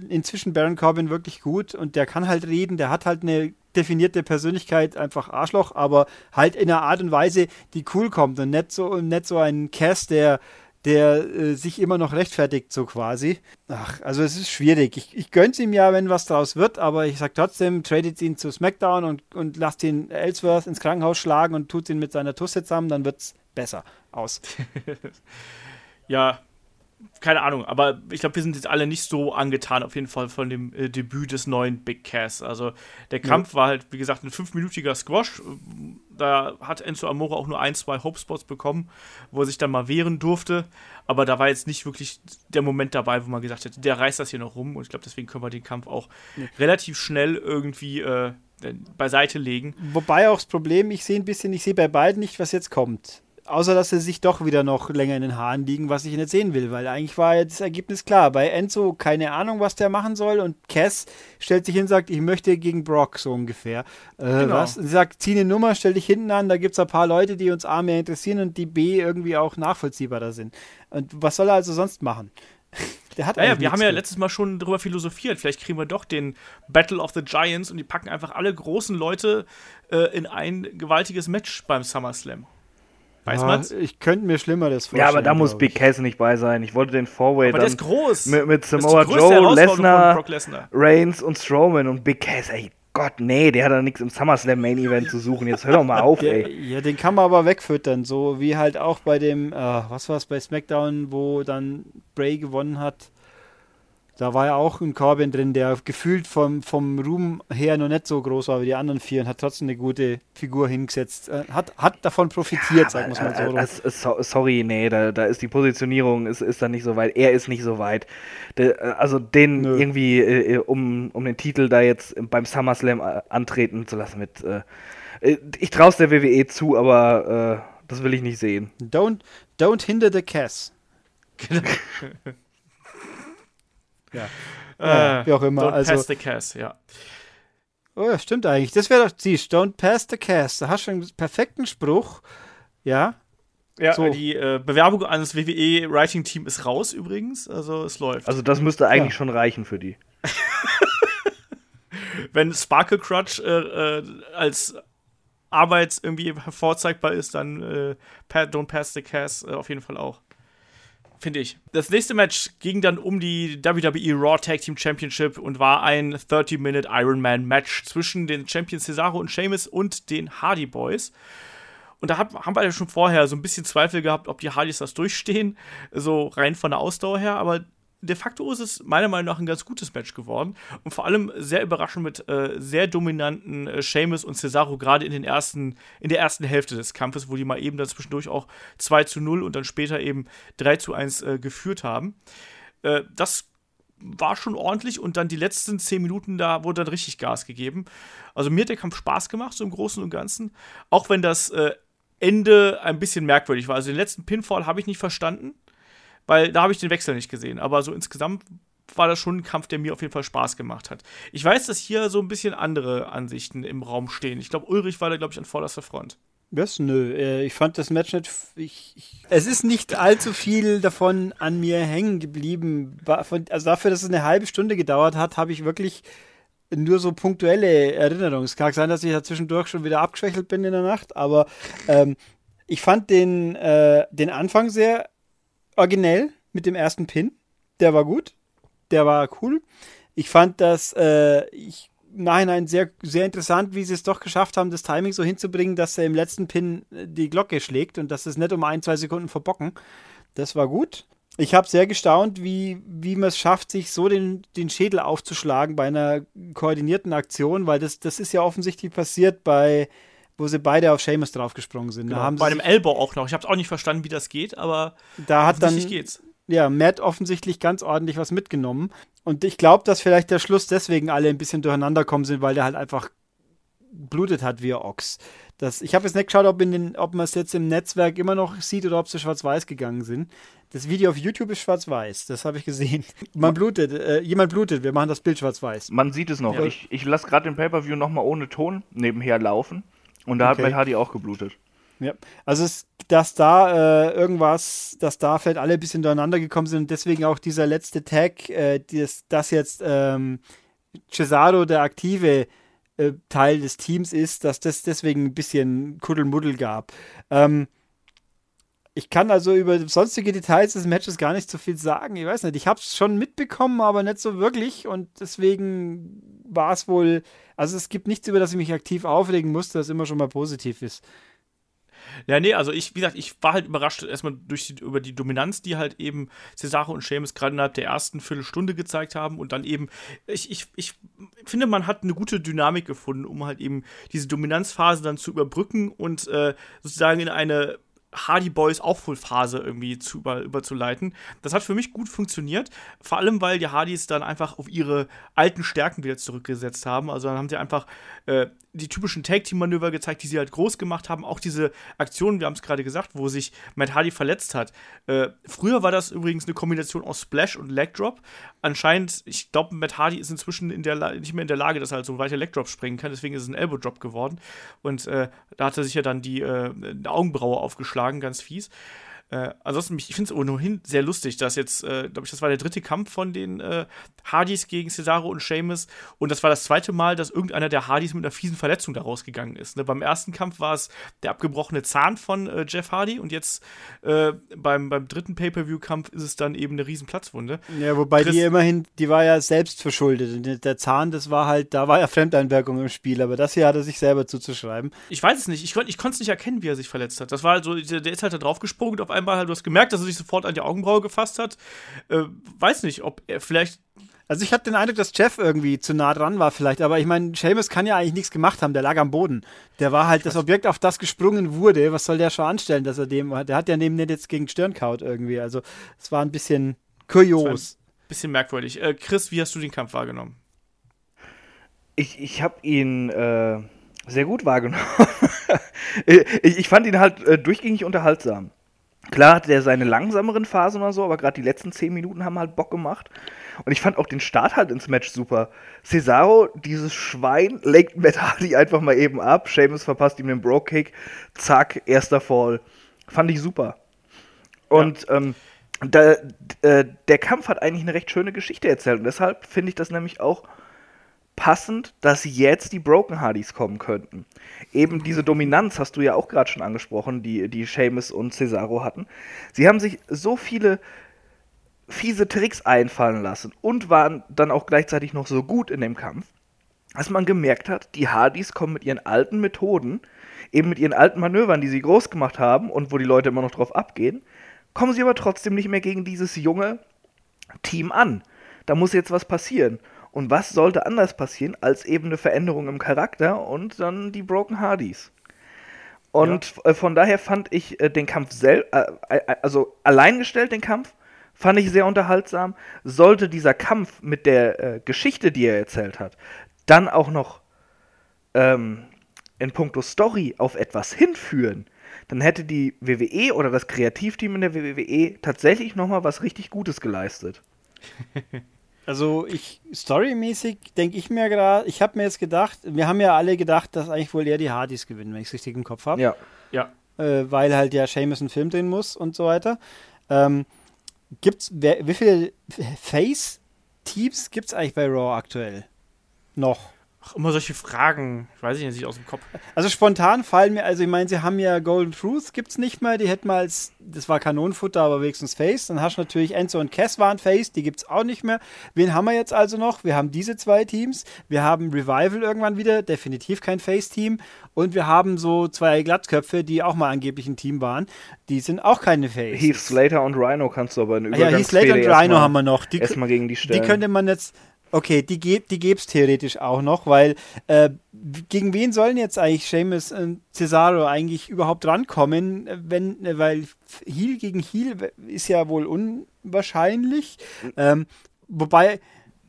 inzwischen Baron Corbin wirklich gut und der kann halt reden, der hat halt eine definierte Persönlichkeit, einfach Arschloch, aber halt in einer Art und Weise, die cool kommt und nicht so, nicht so ein Cass, der der äh, sich immer noch rechtfertigt, so quasi. Ach, also es ist schwierig. Ich, ich gönn's ihm ja, wenn was draus wird, aber ich sag trotzdem, tradet ihn zu SmackDown und, und lasst ihn Ellsworth ins Krankenhaus schlagen und tut ihn mit seiner Tusse zusammen, dann wird's besser aus. Ja, keine Ahnung, aber ich glaube, wir sind jetzt alle nicht so angetan, auf jeden Fall von dem äh, Debüt des neuen Big Cass. Also der Kampf war halt, wie gesagt, ein fünfminütiger Squash. Da hat Enzo Amore auch nur ein, zwei Hope-Spots bekommen, wo er sich dann mal wehren durfte. Aber da war jetzt nicht wirklich der Moment dabei, wo man gesagt hätte, der reißt das hier noch rum. Und ich glaube, deswegen können wir den Kampf auch relativ schnell irgendwie äh, beiseite legen. Wobei auch das Problem, ich sehe ein bisschen, ich sehe bei beiden nicht, was jetzt kommt. Außer, dass sie sich doch wieder noch länger in den Haaren liegen, was ich nicht sehen will, weil eigentlich war ja das Ergebnis klar. Bei Enzo keine Ahnung, was der machen soll und Cass stellt sich hin und sagt, ich möchte gegen Brock, so ungefähr. Äh, Genau. was? Und sagt, zieh eine Nummer, stell dich hinten an, da gibt es ein paar Leute, die uns A mehr interessieren und die B irgendwie auch nachvollziehbarer sind. Und was soll er also sonst machen? Der hat Naja, eigentlich wir haben ja letztes Mal schon darüber philosophiert. Vielleicht kriegen wir doch den Battle of the Giants und die packen einfach alle großen Leute äh, in ein gewaltiges Match beim SummerSlam. Weiß Ja, man's? Ich könnte mir Schlimmeres vorstellen. ja, aber da muss Big. Cass nicht bei sein. Ich wollte den Four-Way Aber der ist groß. mit, mit Samoa Joe, Lesnar. Reigns und Strowman und Big Cass. Ey, Gott, nee, der hat da nichts im SummerSlam Main Event zu suchen. Jetzt hör doch mal auf, ey. ja, den kann man aber wegfüttern, so wie halt auch bei dem, äh, was war es bei SmackDown, wo dann Bray gewonnen hat. Da war ja auch ein Corbin drin, der gefühlt vom, vom Ruhm her noch nicht so groß war wie die anderen vier und hat trotzdem eine gute Figur hingesetzt. Äh, hat, hat davon profitiert, sagen wir es mal so. rum. Äh, äh, so, sorry, nee, da, da ist die Positionierung ist, ist dann nicht so weit. Er ist nicht so weit. Der, äh, also den Nö. irgendwie äh, um, um den Titel da jetzt beim SummerSlam äh, antreten zu lassen mit. Äh, äh, ich traue es der WWE zu, aber äh, das will ich nicht sehen. Don't, don't hinder the Cass. ja. Ja, wie auch immer, Don't also- pass the Cass, ja. Oh ja, stimmt eigentlich. Das wäre doch, siehst, don't pass the Cass. Da hast du einen perfekten Spruch. Ja, Ja, So. die äh, Bewerbung an das WWE-Writing-Team ist raus übrigens. Also es läuft. Also das müsste eigentlich Ja. schon reichen für die. wenn Sparkle Crutch äh, äh, als Arbeit irgendwie hervorzeigbar ist, dann äh, Don't Pass the Cass äh, auf jeden Fall auch. Finde ich. Das nächste Match ging dann um die WWE Raw Tag Team Championship und war ein 30-Minute Ironman Match zwischen den Champions Cesaro und Sheamus und den Hardy Boys. Und da haben wir ja schon vorher so ein bisschen Zweifel gehabt, ob die Hardys das durchstehen, so rein von der Ausdauer her. Aber de facto ist es meiner Meinung nach ein ganz gutes Match geworden und vor allem sehr überraschend mit äh, sehr dominanten äh, Sheamus und Cesaro gerade in in der ersten Hälfte des Kampfes, wo die mal eben dann zwischendurch auch 2 zu 0 und dann später eben 3 zu 1 äh, geführt haben. Äh, das war schon ordentlich und dann die letzten 10 Minuten, da wurde dann richtig Gas gegeben. Also mir hat der Kampf Spaß gemacht, so im Großen und Ganzen. Auch wenn das äh, Ende ein bisschen merkwürdig war. Also den letzten Pinfall habe ich nicht verstanden weil da habe ich den Wechsel nicht gesehen. Aber so insgesamt war das schon ein Kampf, der mir auf jeden Fall Spaß gemacht hat. Ich weiß, dass hier so ein bisschen andere Ansichten im Raum stehen. Ich glaube, Ulrich war da, glaube ich, an vorderster Front. Was? Nö, äh, ich fand das Match nicht. Ich, ich, es ist nicht allzu viel davon an mir hängen geblieben. Also dafür, dass es eine halbe Stunde gedauert hat, habe ich wirklich nur so punktuelle Erinnerungen. Es kann sein, dass ich da zwischendurch schon wieder abgeschwächelt bin in der Nacht, aber ähm, ich fand den, äh, den Anfang sehr originell mit dem ersten Pin. Der war gut. Der war cool. Ich fand das äh, ich, im Nachhinein sehr, sehr interessant, wie sie es doch geschafft haben, das Timing so hinzubringen, dass er im letzten Pin äh, die Glocke schlägt und dass es nicht um ein, zwei Sekunden verbocken. Das war gut. Ich habe sehr gestaunt, wie, wie man es schafft, sich so den, den Schädel aufzuschlagen bei einer koordinierten Aktion, weil das, das ist ja offensichtlich passiert bei, wo sie beide auf Seamus draufgesprungen sind. Genau, bei einem Elbow auch noch. Ich habe auch nicht verstanden, wie das geht, aber da hat dann geht's. Ja, Matt offensichtlich ganz ordentlich was mitgenommen. Und ich glaube, dass vielleicht der Schluss deswegen alle ein bisschen durcheinander kommen sind, weil der halt einfach blutet hat wie ein Ochs. Das, ich habe jetzt nicht geschaut, ob, ob man es jetzt im Netzwerk immer noch sieht oder ob sie schwarz-weiß gegangen sind. Das Video auf YouTube ist schwarz-weiß, das habe ich gesehen. Man blutet, äh, jemand blutet, wir machen das Bild schwarz-weiß. Man sieht es noch. Ja. Ich, ich lasse gerade den Pay-Per-View nochmal ohne Ton nebenher laufen. Und da okay. hat Matt Hardy auch geblutet. Ja, also es, dass da äh, irgendwas, dass da vielleicht alle ein bisschen durcheinander gekommen sind und deswegen auch dieser letzte Tag, äh, das, das jetzt ähm, Cesaro der aktive äh, Teil des Teams ist, dass das deswegen ein bisschen Kuddelmuddel gab. Ähm, ich kann also über sonstige Details des Matches gar nicht so viel sagen. Ich weiß nicht, ich habe es schon mitbekommen, aber nicht so wirklich und deswegen war es wohl, also es gibt nichts, über das ich mich aktiv aufregen musste, das immer schon mal positiv ist. Ja, nee, also ich, wie gesagt, ich war halt überrascht erstmal durch die, über die Dominanz, die halt eben Cesaro und Seamus gerade innerhalb der ersten Viertelstunde gezeigt haben und dann eben, ich, ich, ich finde, man hat eine gute Dynamik gefunden, um halt eben diese Dominanzphase dann zu überbrücken und äh, sozusagen in eine Hardy Boys Aufholphase irgendwie zu über, überzuleiten. Das hat für mich gut funktioniert, vor allem weil die Hardys dann einfach auf ihre alten Stärken wieder zurückgesetzt haben. Also dann haben sie einfach äh, die typischen Tag-Team-Manöver gezeigt, die sie halt groß gemacht haben. Auch diese Aktionen, wir haben es gerade gesagt, wo sich Matt Hardy verletzt hat. Äh, früher war das übrigens eine Kombination aus Splash und Leg Drop. Anscheinend, ich glaube, Matt Hardy ist inzwischen in der nicht mehr in der Lage, dass er halt so weiter Leg Drop springen kann. Deswegen ist es ein Elbow Drop geworden. Und äh, da hat er sich ja dann die äh, Augenbraue aufgeschlagen, ganz fies. Äh, ansonsten, ich finde es ohnehin sehr lustig, dass jetzt, äh, glaube ich, das war der dritte Kampf von den äh, Hardys gegen Cesaro und Sheamus. Und das war das zweite Mal, dass irgendeiner der Hardys mit einer fiesen Verletzung daraus gegangen ist. Ne? Beim ersten Kampf war es der abgebrochene Zahn von äh, Jeff Hardy und jetzt äh, beim, beim dritten Pay-Per-View-Kampf ist es dann eben eine riesen Platzwunde. Ja, wobei Chris die immerhin, die war ja selbst verschuldet. Der Zahn, das war halt, da war ja Fremdeinwirkung im Spiel, aber das hier hat er sich selber zuzuschreiben. Ich weiß es nicht. Ich, ich konnte es nicht erkennen, wie er sich verletzt hat. Das war halt so, der, der ist halt da draufgesprungen und auf einmal einmal halt, du hast gemerkt, dass er sich sofort an die Augenbraue gefasst hat. Äh, weiß nicht, ob er vielleicht. Also ich hatte den Eindruck, dass Jeff irgendwie zu nah dran war vielleicht, aber ich meine, Seamus kann ja eigentlich nichts gemacht haben, der lag am Boden. Der war halt das Objekt, auf das gesprungen wurde. Was soll der schon anstellen, dass er dem, der hat ja neben nicht jetzt gegen Stirnkaut irgendwie. Also es war ein bisschen kurios. Ein bisschen merkwürdig. Äh, Chris, wie hast du den Kampf wahrgenommen? Ich, ich habe ihn äh, sehr gut wahrgenommen. ich, ich, fand ihn halt äh, durchgängig unterhaltsam. Klar hatte er seine langsameren Phasen oder so, aber gerade die letzten 10 Minuten haben halt Bock gemacht. Und ich fand auch den Start halt ins Match super. Cesaro, dieses Schwein, lenkt Matt Hardy einfach mal eben ab. Seamus verpasst ihm den Bro-Kick. Zack, erster Fall. Fand ich super. Und ja. ähm, da, äh, der Kampf hat eigentlich eine recht schöne Geschichte erzählt. Und deshalb finde ich das nämlich auch passend, dass jetzt die Broken Hardys kommen könnten. Eben diese Dominanz hast du ja auch gerade schon angesprochen, die, die Seamus und Cesaro hatten. Sie haben sich so viele fiese Tricks einfallen lassen und waren dann auch gleichzeitig noch so gut in dem Kampf, dass man gemerkt hat, die Hardys kommen mit ihren alten Methoden, eben mit ihren alten Manövern, die sie groß gemacht haben und wo die Leute immer noch drauf abgehen, kommen sie aber trotzdem nicht mehr gegen dieses junge Team an. Da muss jetzt was passieren. Und was sollte anders passieren als eben eine Veränderung im Charakter und dann die Broken Hardys? Und ja. Äh, von daher fand ich äh, den Kampf selbst, äh, also alleingestellt den Kampf, fand ich sehr unterhaltsam. Sollte dieser Kampf mit der Geschichte, die er erzählt hat, dann auch noch ähm, in puncto Story auf etwas hinführen, dann hätte die WWE oder das Kreativteam in der WWE tatsächlich nochmal was richtig Gutes geleistet. Also ich storymäßig denke ich mir gerade, ich habe mir jetzt gedacht, wir haben ja alle gedacht, dass eigentlich wohl eher die Hardys gewinnen, wenn ich es richtig im Kopf habe. Ja. Ja. Äh, weil halt ja Seamus einen Film drehen muss und so weiter. Ähm, gibt's, wer, wie viele Face-Teams gibt es eigentlich bei Raw aktuell? Noch. Ach, immer solche Fragen. Ich weiß nicht aus dem Kopf. Also spontan fallen mir, also ich meine, sie haben ja Golden Truth, gibt's nicht mehr. Die hätten mal als, das war Kanonenfutter, aber wenigstens Face. Dann hast du natürlich Enzo und Cass waren Face, die gibt's auch nicht mehr. Wen haben wir jetzt also noch? Wir haben diese zwei Teams. Wir haben Revival irgendwann wieder, definitiv kein Face-Team. Und wir haben so zwei Glattköpfe, die auch mal angeblich ein Team waren. Die sind auch keine Face. Heath Slater und Rhino kannst du aber in Ja, Heath Slater und Rhino haben wir noch. Die, erstmal gegen die stellen. Die könnte man jetzt Okay, die, ge die gäbe es theoretisch auch noch, weil äh, gegen wen sollen jetzt eigentlich Seamus und Cesaro eigentlich überhaupt rankommen, wenn, weil Heal gegen Heal ist ja wohl unwahrscheinlich. Ähm, wobei.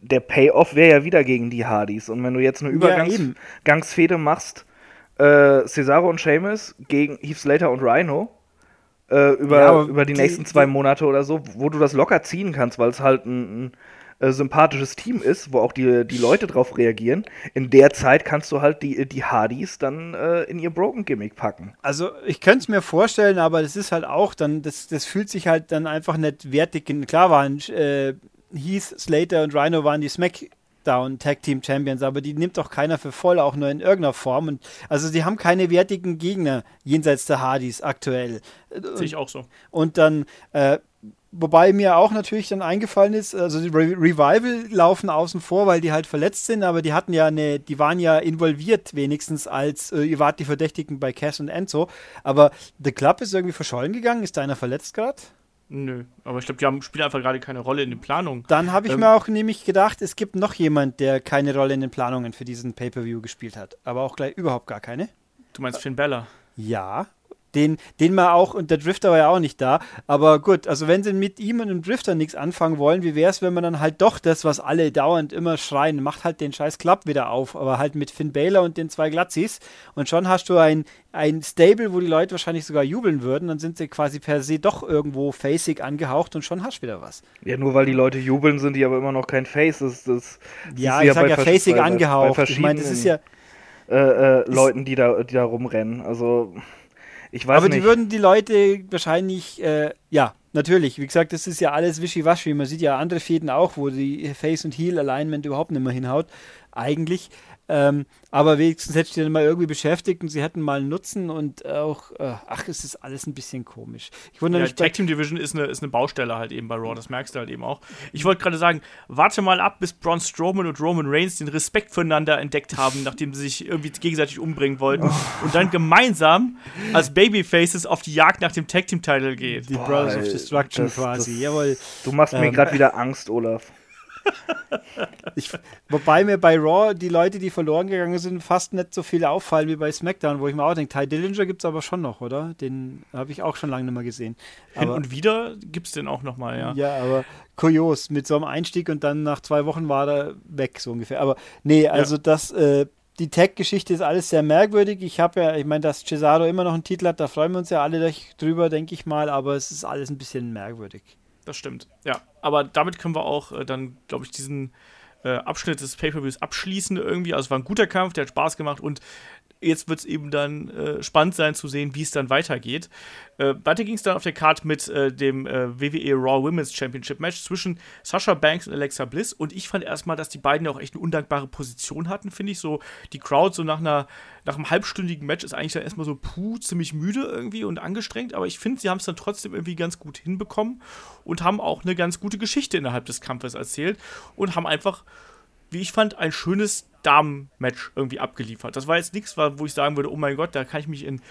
Der Payoff wäre ja wieder gegen die Hardys. Und wenn du jetzt eine Übergangsfehde ja, machst, äh, Cesaro und Seamus gegen Heath Slater und Rhino, äh, über, ja, über die, die, nächsten zwei Monate oder so, wo du das locker ziehen kannst, weil es halt ein, ein äh, sympathisches Team ist, wo auch die, die Leute drauf reagieren, in der Zeit kannst du halt die, die Hardys dann äh, in ihr Broken-Gimmick packen. Also ich könnte es mir vorstellen, aber das ist halt auch dann, das, das fühlt sich halt dann einfach nicht wertig. Klar waren äh, Heath, Slater und Rhino waren die Smack Down Tag Team Champions, aber die nimmt doch keiner für voll, auch nur in irgendeiner Form. Und also sie haben keine wertigen Gegner jenseits der Hardys aktuell. Sehe ich auch so. Und dann äh, Wobei mir auch natürlich dann eingefallen ist, also die Re Revival laufen außen vor, weil die halt verletzt sind, aber die hatten ja eine, die waren ja involviert wenigstens als, äh, ihr wart die Verdächtigen bei Cass und Enzo, aber The Club ist irgendwie verschollen gegangen, ist da einer verletzt gerade? Nö, aber ich glaube, die haben, spielen einfach gerade keine Rolle in den Planungen. Dann habe ich ähm, mir auch nämlich gedacht, es gibt noch jemand, der keine Rolle in den Planungen für diesen Pay-Per-View gespielt hat, aber auch gleich überhaupt gar keine. Du meinst Finn Bella? Ja, den, den man auch, und der Drifter war ja auch nicht da, aber gut, also wenn sie mit ihm und dem Drifter nichts anfangen wollen, wie wäre es, wenn man dann halt doch das, was alle dauernd immer schreien, macht halt den scheiß Club wieder auf, aber halt mit Finn Baylor und den zwei Glatzis und schon hast du ein, ein Stable, wo die Leute wahrscheinlich sogar jubeln würden, dann sind sie quasi per se doch irgendwo facig angehaucht und schon hast du wieder was. Ja, nur weil die Leute jubeln, sind die aber immer noch kein Face. Das, das, ja, ich ja sag ja facig angehaucht. ich meine, das ist ja äh, äh, Leuten, die da, die da rumrennen. Also ich weiß Aber nicht. die würden die Leute wahrscheinlich, äh, ja, natürlich. Wie gesagt, das ist ja alles wischiwaschi. Man sieht ja andere Fäden auch, wo die Face- und Heel-Alignment überhaupt nicht mehr hinhaut. Eigentlich. Ähm, aber wenigstens hätte ich die dann mal irgendwie beschäftigt und sie hätten mal einen Nutzen und auch, äh, ach, es ist alles ein bisschen komisch. Ich wundere ja, mich. Tag Team Division ist eine, ist eine Baustelle halt eben bei Raw, das merkst du halt eben auch. Ich wollte gerade sagen, warte mal ab, bis Braun Strowman und Roman Reigns den Respekt füreinander entdeckt haben, nachdem sie sich irgendwie gegenseitig umbringen wollten oh. und dann gemeinsam als Babyfaces auf die Jagd nach dem Tag Team Title gehen. Die Boah, Brothers of Destruction das, quasi, das, jawohl. Du machst ähm, mir gerade wieder Angst, Olaf. Ich, wobei mir bei Raw die Leute, die verloren gegangen sind, fast nicht so viel auffallen wie bei SmackDown, wo ich mir auch denke, Ty Dillinger gibt es aber schon noch, oder? Den habe ich auch schon lange nicht mehr gesehen. Hin aber, und wieder gibt es den auch noch mal, ja. Ja, aber kurios, mit so einem Einstieg und dann nach zwei Wochen war er weg, so ungefähr. Aber nee, also ja. das, äh, die Tech-Geschichte ist alles sehr merkwürdig. Ich habe ja, ich meine, dass Cesaro immer noch einen Titel hat, da freuen wir uns ja alle drüber, denke ich mal, aber es ist alles ein bisschen merkwürdig. Das stimmt, ja. Aber damit können wir auch äh, dann, glaube ich, diesen äh, Abschnitt des Pay-Per-Views abschließen irgendwie. Also es war ein guter Kampf, der hat Spaß gemacht und jetzt wird es eben dann äh, spannend sein zu sehen, wie es dann weitergeht. Äh, weiter ging es dann auf der Card mit äh, dem äh, WWE Raw Women's Championship Match zwischen Sasha Banks und Alexa Bliss. Und ich fand erstmal, dass die beiden ja auch echt eine undankbare Position hatten, finde ich. So, die Crowd so nach einer, nach einem halbstündigen Match ist eigentlich dann erstmal so puh, ziemlich müde irgendwie und angestrengt. Aber ich finde, sie haben es dann trotzdem irgendwie ganz gut hinbekommen und haben auch eine ganz gute Geschichte innerhalb des Kampfes erzählt und haben einfach wie ich fand, ein schönes Damen-Match irgendwie abgeliefert. Das war jetzt nichts, wo ich sagen würde, oh mein Gott, da kann ich mich in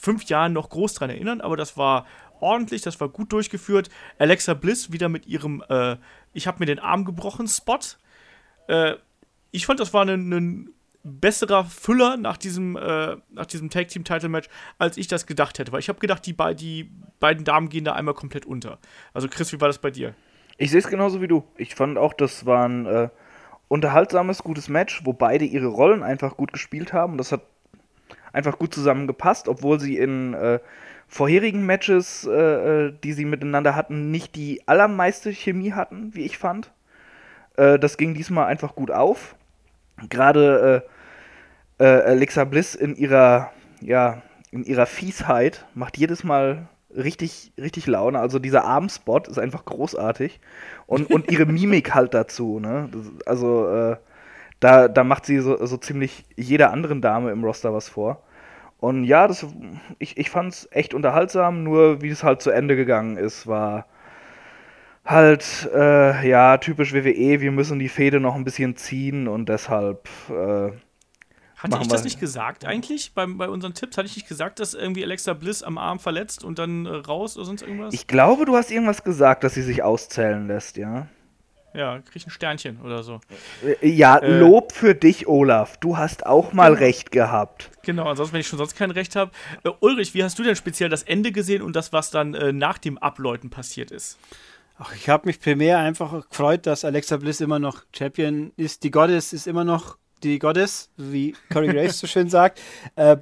fünf Jahren noch groß dran erinnern, aber das war ordentlich, das war gut durchgeführt. Alexa Bliss wieder mit ihrem äh, Ich habe mir den Arm gebrochen Spot. Äh, ich fand, das war ein, besserer Füller nach diesem, äh, diesem Tag Team Title Match, als ich das gedacht hätte. Weil ich habe gedacht, die, be die beiden Damen gehen da einmal komplett unter. Also Chris, wie war das bei dir? Ich sehe es genauso wie du. Ich fand auch, das waren äh, unterhaltsames, gutes Match, wo beide ihre Rollen einfach gut gespielt haben. Das hat einfach gut zusammengepasst, obwohl sie in äh, vorherigen Matches, äh, äh, die sie miteinander hatten, nicht die allermeiste Chemie hatten, wie ich fand. Äh, das ging diesmal einfach gut auf. Gerade äh, äh, Alexa Bliss in ihrer, ja, in ihrer Fiesheit macht jedes Mal richtig, richtig Laune. Also dieser Armspot ist einfach großartig. Und, und ihre Mimik halt dazu, ne? Das, also, äh, da, da macht sie so, so ziemlich jeder anderen Dame im Roster was vor. Und ja, das, ich, ich fand es echt unterhaltsam, nur wie es halt zu Ende gegangen ist, war halt, äh, ja, typisch WWE, wir müssen die Fehde noch ein bisschen ziehen und deshalb äh, hatte ich das nicht gesagt eigentlich bei, bei unseren Tipps? Hatte ich nicht gesagt, dass irgendwie Alexa Bliss am Arm verletzt und dann äh, raus oder sonst irgendwas? Ich glaube, du hast irgendwas gesagt, dass sie sich auszählen lässt, ja. Ja, krieg ein Sternchen oder so. Äh, ja, äh, Lob für dich, Olaf. Du hast auch mal genau. recht gehabt. Genau, ansonsten, wenn ich schon sonst kein Recht habe. Äh, Ulrich, wie hast du denn speziell das Ende gesehen und das, was dann äh, nach dem Abläuten passiert ist? Ach, ich habe mich primär einfach gefreut, dass Alexa Bliss immer noch Champion ist. Die Goddess ist immer noch die Goddess, wie Corey Graves so schön sagt. Äh,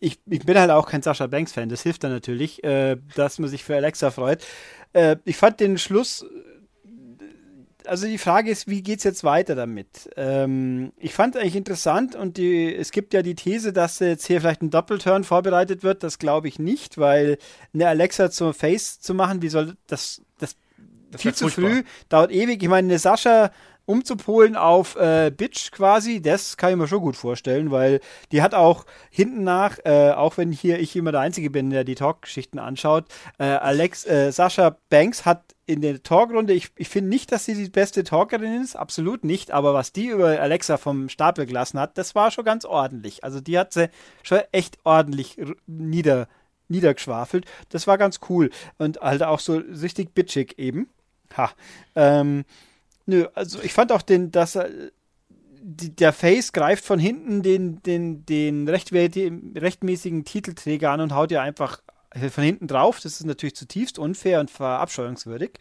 ich, ich, bin halt auch kein Sascha Banks-Fan, das hilft dann natürlich, äh, dass man sich für Alexa freut. Äh, ich fand den Schluss, also die Frage ist, wie geht es jetzt weiter damit? Ähm, ich fand eigentlich interessant und die, es gibt ja die These, dass jetzt hier vielleicht ein Doppelturn vorbereitet wird. Das glaube ich nicht, weil eine Alexa zum Face zu machen, wie soll das, das, das viel zu früh, dauert ewig. Ich meine, eine Sascha umzupolen auf äh, Bitch quasi, das kann ich mir schon gut vorstellen, weil die hat auch hinten nach, äh, auch wenn hier ich immer der Einzige bin, der die Talk-Geschichten anschaut, äh, Alex, äh, Sascha Banks hat in der Talkrunde, ich, ich finde nicht, dass sie die beste Talkerin ist, absolut nicht, aber was die über Alexa vom Stapel gelassen hat, das war schon ganz ordentlich. Also die hat sie schon echt ordentlich nieder, niedergeschwafelt. Das war ganz cool und halt auch so richtig bitchig eben. Ha. Ähm, Nö, also ich fand auch den, dass die, der Face greift von hinten den, den, den rechtmäßigen Titelträger an und haut ihr einfach von hinten drauf. Das ist natürlich zutiefst unfair und verabscheuungswürdig.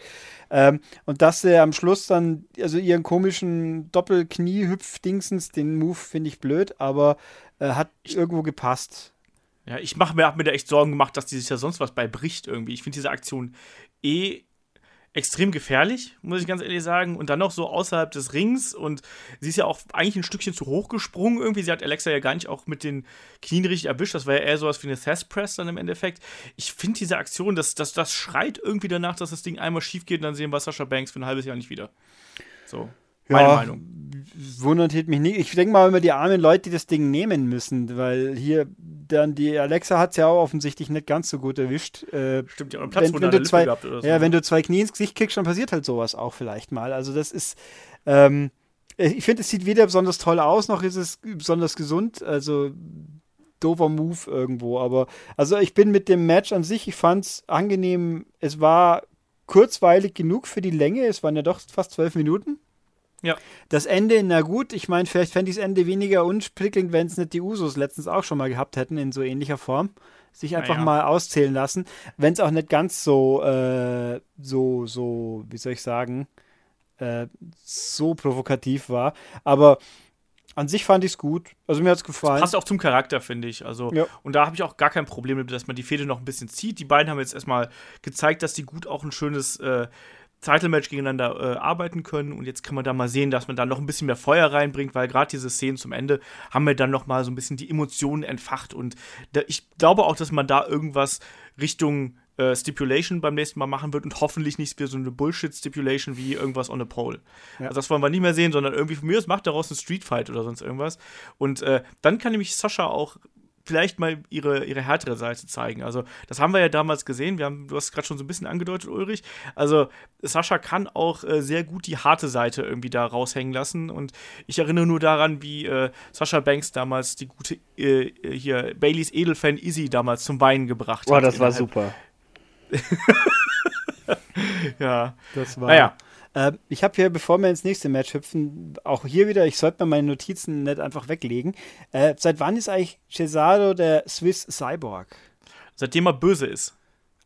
Ähm, und dass er am Schluss dann, also ihren komischen Doppelknie-Hüpf-Dingsens, den Move finde ich blöd, aber äh, hat irgendwo gepasst. Ja, ich mache mir, hab mir da echt Sorgen gemacht, dass die sich ja sonst was bei bricht irgendwie. Ich finde diese Aktion eh extrem gefährlich, muss ich ganz ehrlich sagen. Und dann noch so außerhalb des Rings. Und sie ist ja auch eigentlich ein Stückchen zu hoch gesprungen irgendwie. Sie hat Alexa ja gar nicht auch mit den Knien richtig erwischt. Das war ja eher sowas wie eine Thess Press dann im Endeffekt. Ich finde diese Aktion, das, das, das schreit irgendwie danach, dass das Ding einmal schief geht und dann sehen wir Sascha Banks für ein halbes Jahr nicht wieder. So. Meine ja, Meinung. Wundert mich nicht. Ich denke mal immer die armen Leute, die das Ding nehmen müssen, weil hier dann die Alexa hat es ja auch offensichtlich nicht ganz so gut erwischt. Äh, Stimmt, ja, einen Platz wenn, wenn du zwei, gehabt oder so. Ja, wenn du zwei Knie ins Gesicht kriegst, dann passiert halt sowas auch vielleicht mal. Also das ist, ähm, ich finde, es sieht weder besonders toll aus, noch ist es besonders gesund. Also doofer Move irgendwo. Aber also ich bin mit dem Match an sich, ich fand es angenehm. Es war kurzweilig genug für die Länge. Es waren ja doch fast zwölf Minuten. Ja. Das Ende, na gut, ich meine, vielleicht fände ich das Ende weniger unprickelnd, wenn es nicht die Usos letztens auch schon mal gehabt hätten in so ähnlicher Form. Sich einfach ja. mal auszählen lassen. Wenn es auch nicht ganz so, äh, so, so, wie soll ich sagen, äh, so provokativ war. Aber an sich fand ich es gut. Also mir hat es gefallen. Das passt auch zum Charakter, finde ich. Also, ja. Und da habe ich auch gar kein Problem mit, dass man die Fehde noch ein bisschen zieht. Die beiden haben jetzt erstmal gezeigt, dass die gut auch ein schönes äh, Title-Match gegeneinander äh, arbeiten können und jetzt kann man da mal sehen, dass man da noch ein bisschen mehr Feuer reinbringt, weil gerade diese Szenen zum Ende haben mir dann noch mal so ein bisschen die Emotionen entfacht und da, ich glaube auch, dass man da irgendwas Richtung äh, Stipulation beim nächsten Mal machen wird und hoffentlich nicht wie so eine Bullshit-Stipulation wie irgendwas on a pole. Ja. Also das wollen wir nicht mehr sehen, sondern irgendwie von mir aus macht daraus ein Street Fight oder sonst irgendwas und äh, dann kann nämlich Sascha auch vielleicht mal ihre, ihre härtere Seite zeigen. Also, das haben wir ja damals gesehen. Wir haben, du hast gerade schon so ein bisschen angedeutet, Ulrich. Also, Sascha kann auch äh, sehr gut die harte Seite irgendwie da raushängen lassen. Und ich erinnere nur daran, wie äh, Sascha Banks damals die gute äh, hier Baileys Edelfan Izzy damals zum Weinen gebracht Boah, hat. Boah, das war super. ja. Das war. Naja. Äh, ich habe hier, bevor wir ins nächste Match hüpfen, auch hier wieder, ich sollte mal meine Notizen nicht einfach weglegen. Äh, seit wann ist eigentlich Cesaro der Swiss Cyborg? Seitdem er böse ist.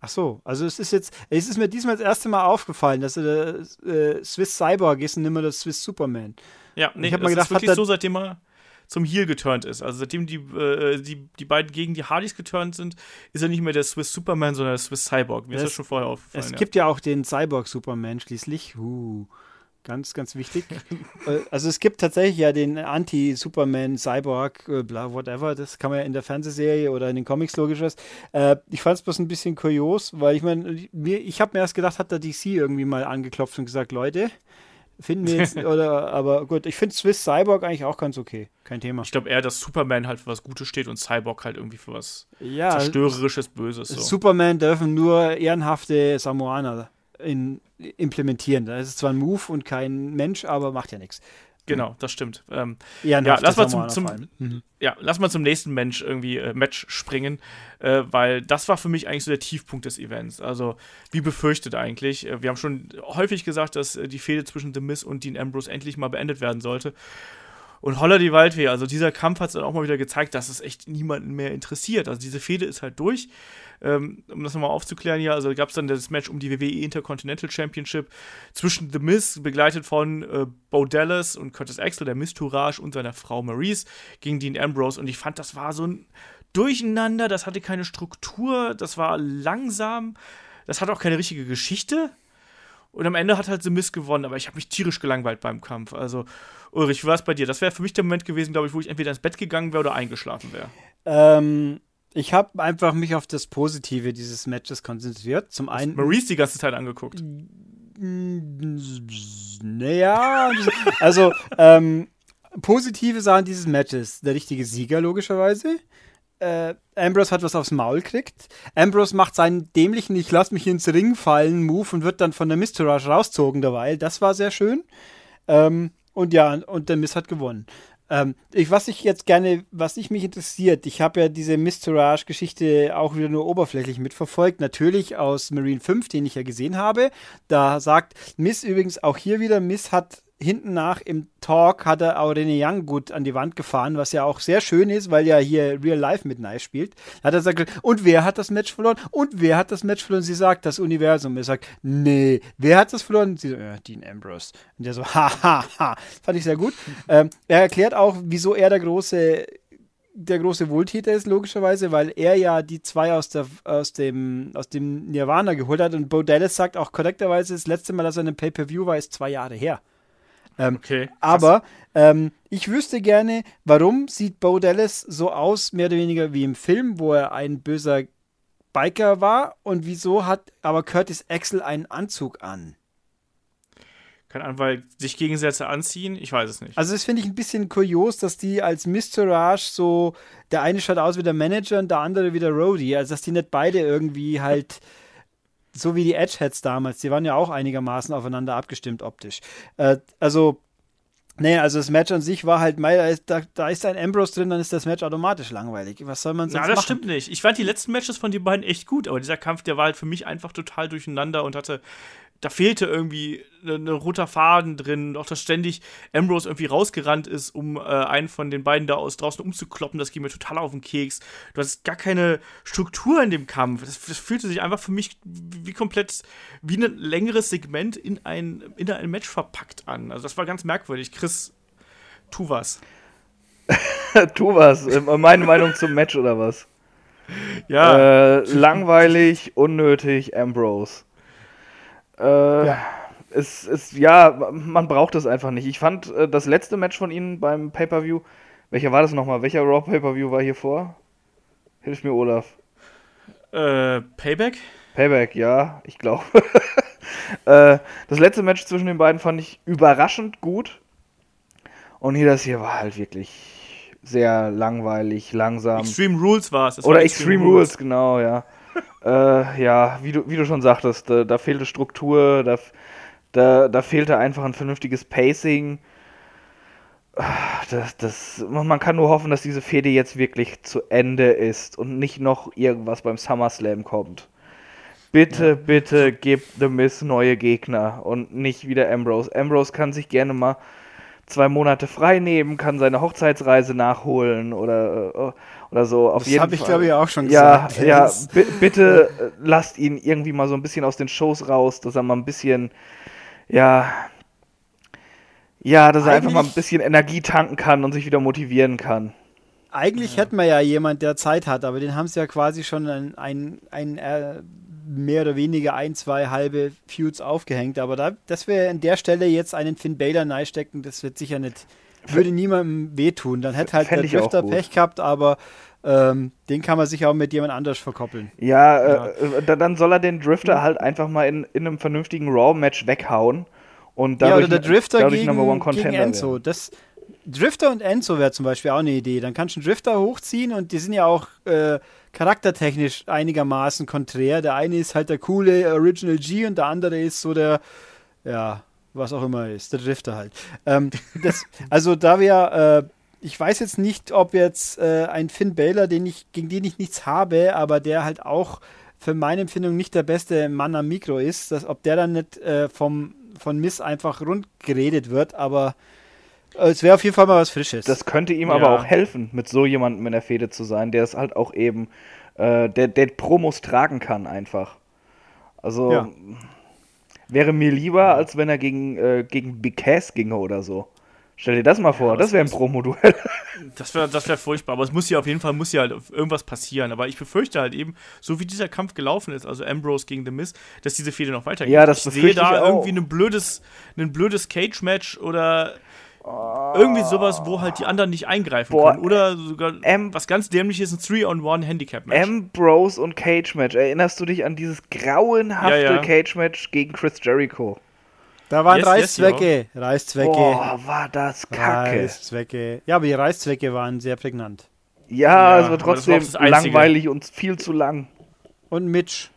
Ach so, also es ist jetzt, es ist mir diesmal das erste Mal aufgefallen, dass er der äh, Swiss Cyborg ist und nicht mehr der Swiss Superman. Ja, nee, ich habe mal gedacht, ist wirklich so, seitdem er zum Heel geturnt ist. Also seitdem die, äh, die, die beiden gegen die Hardys geturnt sind, ist er nicht mehr der Swiss Superman, sondern der Swiss Cyborg. Mir es, ist das schon vorher aufgefallen. Es ja. gibt ja auch den Cyborg Superman schließlich. Uh, ganz, ganz wichtig. Äh, also es gibt tatsächlich ja den Anti-Superman, Cyborg, äh, bla, whatever. Das kann man ja in der Fernsehserie oder in den Comics logisches. Äh, ich fand es bloß ein bisschen kurios, weil ich meine, ich habe mir erst gedacht, hat der DC irgendwie mal angeklopft und gesagt, Leute, Finden wir jetzt, oder, aber gut, ich finde Swiss Cyborg eigentlich auch ganz okay. Kein Thema. Ich glaube eher, dass Superman halt für was Gutes steht und Cyborg halt irgendwie für was ja, zerstörerisches, Böses. So. Superman dürfen nur ehrenhafte Samoaner in, implementieren. Das ist zwar ein Move und kein Mensch, aber macht ja nichts. Genau, das stimmt. Ähm, ja, lass mal zum, zum mhm. ja, lass mal zum nächsten Mensch irgendwie äh, Match springen, äh, weil das war für mich eigentlich so der Tiefpunkt des Events. Also wie befürchtet eigentlich. Äh, wir haben schon häufig gesagt, dass äh, die Fehde zwischen The Miz und Dean Ambrose endlich mal beendet werden sollte. Und Holler die Waldfee, also dieser Kampf hat es dann auch mal wieder gezeigt, dass es echt niemanden mehr interessiert. Also diese Fehde ist halt durch. Ähm, um das nochmal aufzuklären hier, also gab es dann das Match um die WWE Intercontinental Championship zwischen The Miz, begleitet von äh, Bo Dallas und Curtis Axel, der Miz Tourage und seiner Frau Maurice, gegen Dean Ambrose. Und ich fand, das war so ein Durcheinander, das hatte keine Struktur, das war langsam, das hatte auch keine richtige Geschichte. Und am Ende hat halt The Miz gewonnen, aber ich habe mich tierisch gelangweilt beim Kampf. Also, Ulrich, wie war es bei dir? Das wäre für mich der Moment gewesen, glaube ich, wo ich entweder ins Bett gegangen wäre oder eingeschlafen wäre. Ähm, ich habe einfach mich auf das Positive dieses Matches konzentriert. Zum Hast einen. Maurice die ganze Zeit angeguckt. Naja, also ähm, positive Sachen dieses Matches. Der richtige Sieger, logischerweise. Äh, Ambrose hat was aufs Maul kriegt. Ambrose macht seinen dämlichen Ich lass mich ins Ring fallen Move und wird dann von der Mistourage rauszogen derweil. Das war sehr schön. Ähm, und ja, und der Miss hat gewonnen. Ähm, ich, was ich jetzt gerne, was ich mich interessiert, ich habe ja diese Mistourage-Geschichte auch wieder nur oberflächlich mitverfolgt. Natürlich aus Marine 5, den ich ja gesehen habe. Da sagt Miss übrigens auch hier wieder, Miss hat hinten nach im Talk hat er auch René Young gut an die Wand gefahren, was ja auch sehr schön ist, weil ja hier Real Life mit Nice spielt. Hat er gesagt, und wer hat das Match verloren? Und wer hat das Match verloren? Sie sagt, das Universum. Er sagt, nee, wer hat das verloren? Sie sagt, ja, Dean Ambrose. Und der so, ha, ha, ha. Fand ich sehr gut. ähm, er erklärt auch, wieso er der große der große Wohltäter ist, logischerweise, weil er ja die zwei aus, der, aus, dem, aus dem Nirvana geholt hat. Und Bo Dallas sagt auch korrekterweise, das letzte Mal, dass er in einem Pay-Per-View war, ist zwei Jahre her. Ähm, okay. Aber ähm, ich wüsste gerne, warum sieht Bo Dallas so aus, mehr oder weniger wie im Film, wo er ein böser Biker war und wieso hat aber Curtis Axel einen Anzug an? Keine Ahnung, weil sich Gegensätze anziehen? Ich weiß es nicht. Also, das finde ich ein bisschen kurios, dass die als Mistourage so, der eine schaut aus wie der Manager und der andere wie der Roadie. Also, dass die nicht beide irgendwie halt so wie die Edgeheads damals, die waren ja auch einigermaßen aufeinander abgestimmt optisch. Äh, also, nee, also das Match an sich war halt, da, da ist ein Ambrose drin, dann ist das Match automatisch langweilig. Was soll man sonst Na, das machen? stimmt nicht. Ich fand die letzten Matches von den beiden echt gut, aber dieser Kampf, der war halt für mich einfach total durcheinander und hatte da fehlte irgendwie ein roter Faden drin, auch dass ständig Ambrose irgendwie rausgerannt ist, um äh, einen von den beiden da aus draußen umzukloppen, das ging mir total auf den Keks. Du hast gar keine Struktur in dem Kampf. Das, das fühlte sich einfach für mich wie komplett wie ein längeres Segment in ein, in ein Match verpackt an. Also das war ganz merkwürdig. Chris, tu was. tu was. Äh, meine Meinung zum Match oder was? Ja. Äh, langweilig, unnötig, Ambrose. Äh, ja. es, es, ja, man braucht es einfach nicht. Ich fand äh, das letzte Match von ihnen beim Pay-Per-View, welcher war das nochmal? Welcher Raw Pay-Per-View war hier vor? Hilf mir, Olaf. Äh, Payback? Payback, ja, ich glaube. äh, das letzte Match zwischen den beiden fand ich überraschend gut. Und hier das hier war halt wirklich sehr langweilig, langsam. Extreme Rules war es. Oder Extreme, Extreme Rules. Rules, genau, ja. Äh, ja, wie du, wie du schon sagtest, da, da fehlte Struktur, da, da, da fehlte einfach ein vernünftiges Pacing. Das, das, man kann nur hoffen, dass diese Fehde jetzt wirklich zu Ende ist und nicht noch irgendwas beim SummerSlam kommt. Bitte, ja. bitte gib The Miz neue Gegner und nicht wieder Ambrose. Ambrose kann sich gerne mal zwei Monate frei nehmen, kann seine Hochzeitsreise nachholen oder, äh, oder so. Auf das habe ich, glaube ich, auch schon ja, gesagt. Ja, bitte äh, lasst ihn irgendwie mal so ein bisschen aus den Shows raus, dass er mal ein bisschen, ja, ja, dass er einfach mal ein bisschen Energie tanken kann und sich wieder motivieren kann. Eigentlich ja. hätten wir ja jemand, der Zeit hat, aber den haben sie ja quasi schon ein, ein, ein, ein äh, mehr oder weniger ein, zwei halbe Feuds aufgehängt. Aber da, dass wir an der Stelle jetzt einen Finn Baylor neistecken, das wird sicher nicht, würde niemandem wehtun. Dann hätte halt Fänd der Drifter Pech gehabt, aber ähm, den kann man sich auch mit jemand anders verkoppeln. Ja, ja. Äh, dann soll er den Drifter halt einfach mal in, in einem vernünftigen Raw-Match weghauen. Und dadurch, ja, oder der Drifter gegen, gegen Enzo. Das, Drifter und Enzo wäre zum Beispiel auch eine Idee. Dann kannst du einen Drifter hochziehen und die sind ja auch äh, charaktertechnisch einigermaßen konträr. Der eine ist halt der coole Original G und der andere ist so der, ja, was auch immer ist, der Drifter halt. Ähm, das, also da wir, äh, ich weiß jetzt nicht, ob jetzt äh, ein Finn Baylor, den ich, gegen den ich nichts habe, aber der halt auch für meine Empfindung nicht der beste Mann am Mikro ist, dass, ob der dann nicht äh, vom, von Miss einfach rund geredet wird, aber äh, es wäre auf jeden Fall mal was Frisches. Das könnte ihm ja. aber auch helfen, mit so jemandem in der Fehde zu sein, der es halt auch eben, äh, der, der Promos tragen kann einfach. Also ja. Wäre mir lieber, als wenn er gegen, äh, gegen Big Cass ginge oder so. Stell dir das mal vor, ja, das, wäre ein Promo-Duell. Das wäre das wär furchtbar, aber es muss ja auf jeden Fall muss ja halt irgendwas passieren. Aber ich befürchte halt eben, so wie dieser Kampf gelaufen ist, also Ambrose gegen The Miz, dass diese Fehde noch weitergeht. Ja, das ich sehe da ich irgendwie ein blödes, ein blödes Cage-Match oder irgendwie sowas, wo halt die anderen nicht eingreifen Boah, können. Oder sogar M was ganz dämliches, ein 3-on-1-Handicap-Match. Ambrose und Cage-Match. Erinnerst du dich an dieses grauenhafte ja, ja. Cage-Match gegen Chris Jericho? Da waren yes, Reißzwecke. Yes, Reißzwecke. Boah, war das kacke. Reißzwecke. Ja, aber die Reißzwecke waren sehr prägnant. Ja, ja es war trotzdem langweilig und viel zu lang. Und Mitch.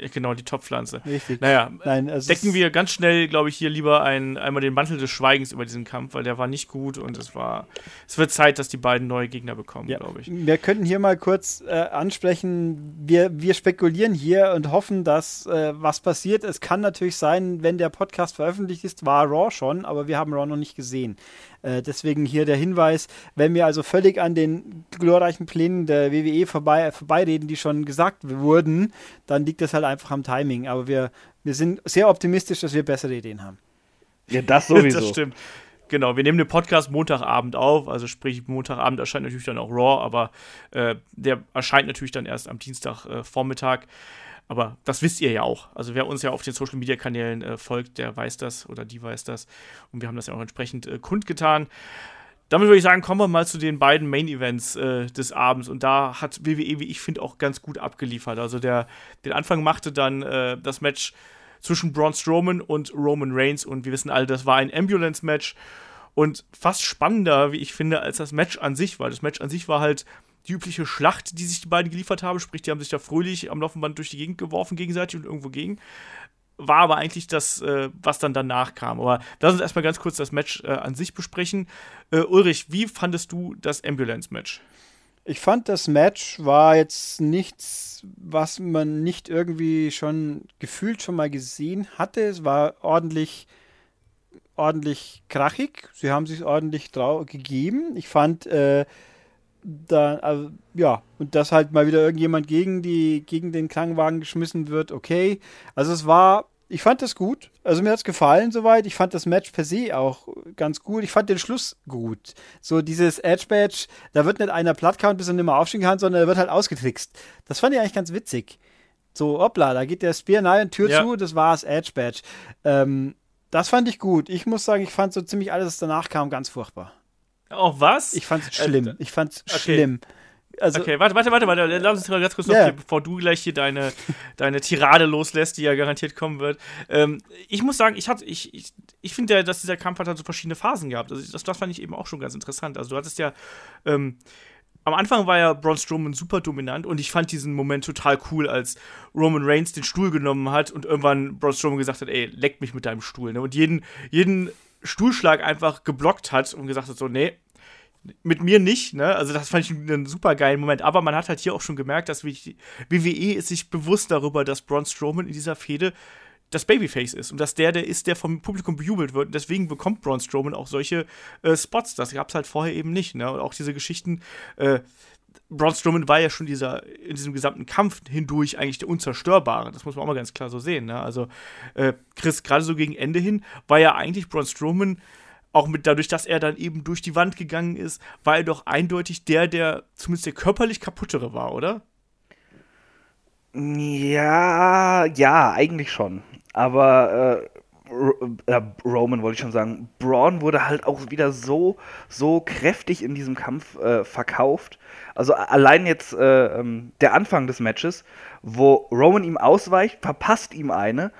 Ja, genau, die Topfpflanze. Richtig. Naja, Nein, also decken wir ganz schnell, glaube ich, hier lieber ein, einmal den Mantel des Schweigens über diesen Kampf, weil der war nicht gut und es war. Es wird Zeit, dass die beiden neue Gegner bekommen, ja. glaube ich. Wir könnten hier mal kurz äh, ansprechen, wir, wir spekulieren hier und hoffen, dass äh, was passiert. Es kann natürlich sein, wenn der Podcast veröffentlicht ist, war Raw schon, aber wir haben Raw noch nicht gesehen. Äh, deswegen hier der Hinweis, wenn wir also völlig an den glorreichen Plänen der WWE vorbei, vorbeireden, die schon gesagt wurden, dann liegt das halt einfach am Timing. Aber wir, wir sind sehr optimistisch, dass wir bessere Ideen haben. Ja, das sowieso. das stimmt. Genau, wir nehmen den Podcast Montagabend auf, also sprich Montagabend erscheint natürlich dann auch Raw, aber äh, der erscheint natürlich dann erst am Dienstagvormittag. Äh, aber das wisst ihr ja auch. Also wer uns ja auf den Social Media Kanälen äh, folgt, der weiß das oder die weiß das. Und wir haben das ja auch entsprechend äh, kundgetan. Damit würde ich sagen, kommen wir mal zu den beiden Main Events äh, des Abends. Und da hat WWE, wie ich finde, auch ganz gut abgeliefert. Also der, den Anfang machte dann äh, das Match zwischen Braun Strowman und Roman Reigns. Und wir wissen alle, das war ein Ambulance-Match. Und fast spannender, wie ich finde, als das Match an sich war. Das Match an sich war halt die übliche Schlacht, die sich die beiden geliefert haben, sprich, die haben sich da fröhlich am Laufenband durch die Gegend geworfen gegenseitig und irgendwo gegen. War aber eigentlich das, äh, was dann danach kam. Aber lass uns erstmal ganz kurz das Match äh, an sich besprechen. Äh, Ulrich, wie fandest du das Ambulance-Match? Ich fand, das Match war jetzt nichts, was man nicht irgendwie schon gefühlt schon mal gesehen hatte. Es war ordentlich, ordentlich krachig. Sie haben sich ordentlich gegeben. Ich fand, äh, da, also, ja, und dass halt mal wieder irgendjemand gegen die, gegen den Klangwagen geschmissen wird, okay. Also es war, ich fand das gut. Also mir hat es gefallen soweit. Ich fand das Match per se auch ganz gut. Ich fand den Schluss gut. So dieses Edge-Badge, da wird nicht einer plattkauen, bis er nicht mehr aufstehen kann, sondern er wird halt ausgetrickst. Das fand ich eigentlich ganz witzig. So, hoppla, da geht der Spear nein, Tür Ja. zu, das war's, Edge Badge. Ähm, das fand ich gut. Ich muss sagen, ich fand so ziemlich alles, was danach kam, ganz furchtbar. Auch was? Ich fand's Äh, schlimm. Ich fand's okay. schlimm. Also, Okay, warte, warte, warte, warte. Lass uns mal ganz kurz noch, hier, bevor du gleich hier deine, deine Tirade loslässt, die ja garantiert kommen wird. Ähm, ich muss sagen, ich hatte, ich, ich, ich finde dass dieser Kampf hat halt so verschiedene Phasen gehabt. Also das, das fand ich eben auch schon ganz interessant. Also du hattest ja, ähm, am Anfang war ja Braun Strowman super dominant und ich fand diesen Moment total cool, als Roman Reigns den Stuhl genommen hat und irgendwann Braun Strowman gesagt hat, ey, leck mich mit deinem Stuhl. Ne? Und jeden, jeden Stuhlschlag einfach geblockt hat und gesagt hat so, nee, mit mir nicht, ne? Also das fand ich einen super geilen Moment. Aber man hat halt hier auch schon gemerkt, dass WWE ist sich bewusst darüber, dass Braun Strowman in dieser Fehde das Babyface ist und dass der der ist, der vom Publikum bejubelt wird. Und deswegen bekommt Braun Strowman auch solche äh, Spots. Das gab es halt vorher eben nicht, ne? Und auch diese Geschichten. Äh, Braun Strowman war ja schon dieser, in diesem gesamten Kampf hindurch eigentlich der Unzerstörbare. Das muss man auch mal ganz klar so sehen. Ne? Also, äh, Chris, gerade so gegen Ende hin, war ja eigentlich Braun Strowman auch mit dadurch, dass er dann eben durch die Wand gegangen ist, war er doch eindeutig der, der zumindest der körperlich kaputtere war, oder? Ja, ja, eigentlich schon. Aber äh, äh, Roman wollte ich schon sagen. Braun wurde halt auch wieder so, so kräftig in diesem Kampf äh, verkauft. Also allein jetzt äh, ähm, der Anfang des Matches, wo Roman ihm ausweicht, verpasst ihm eine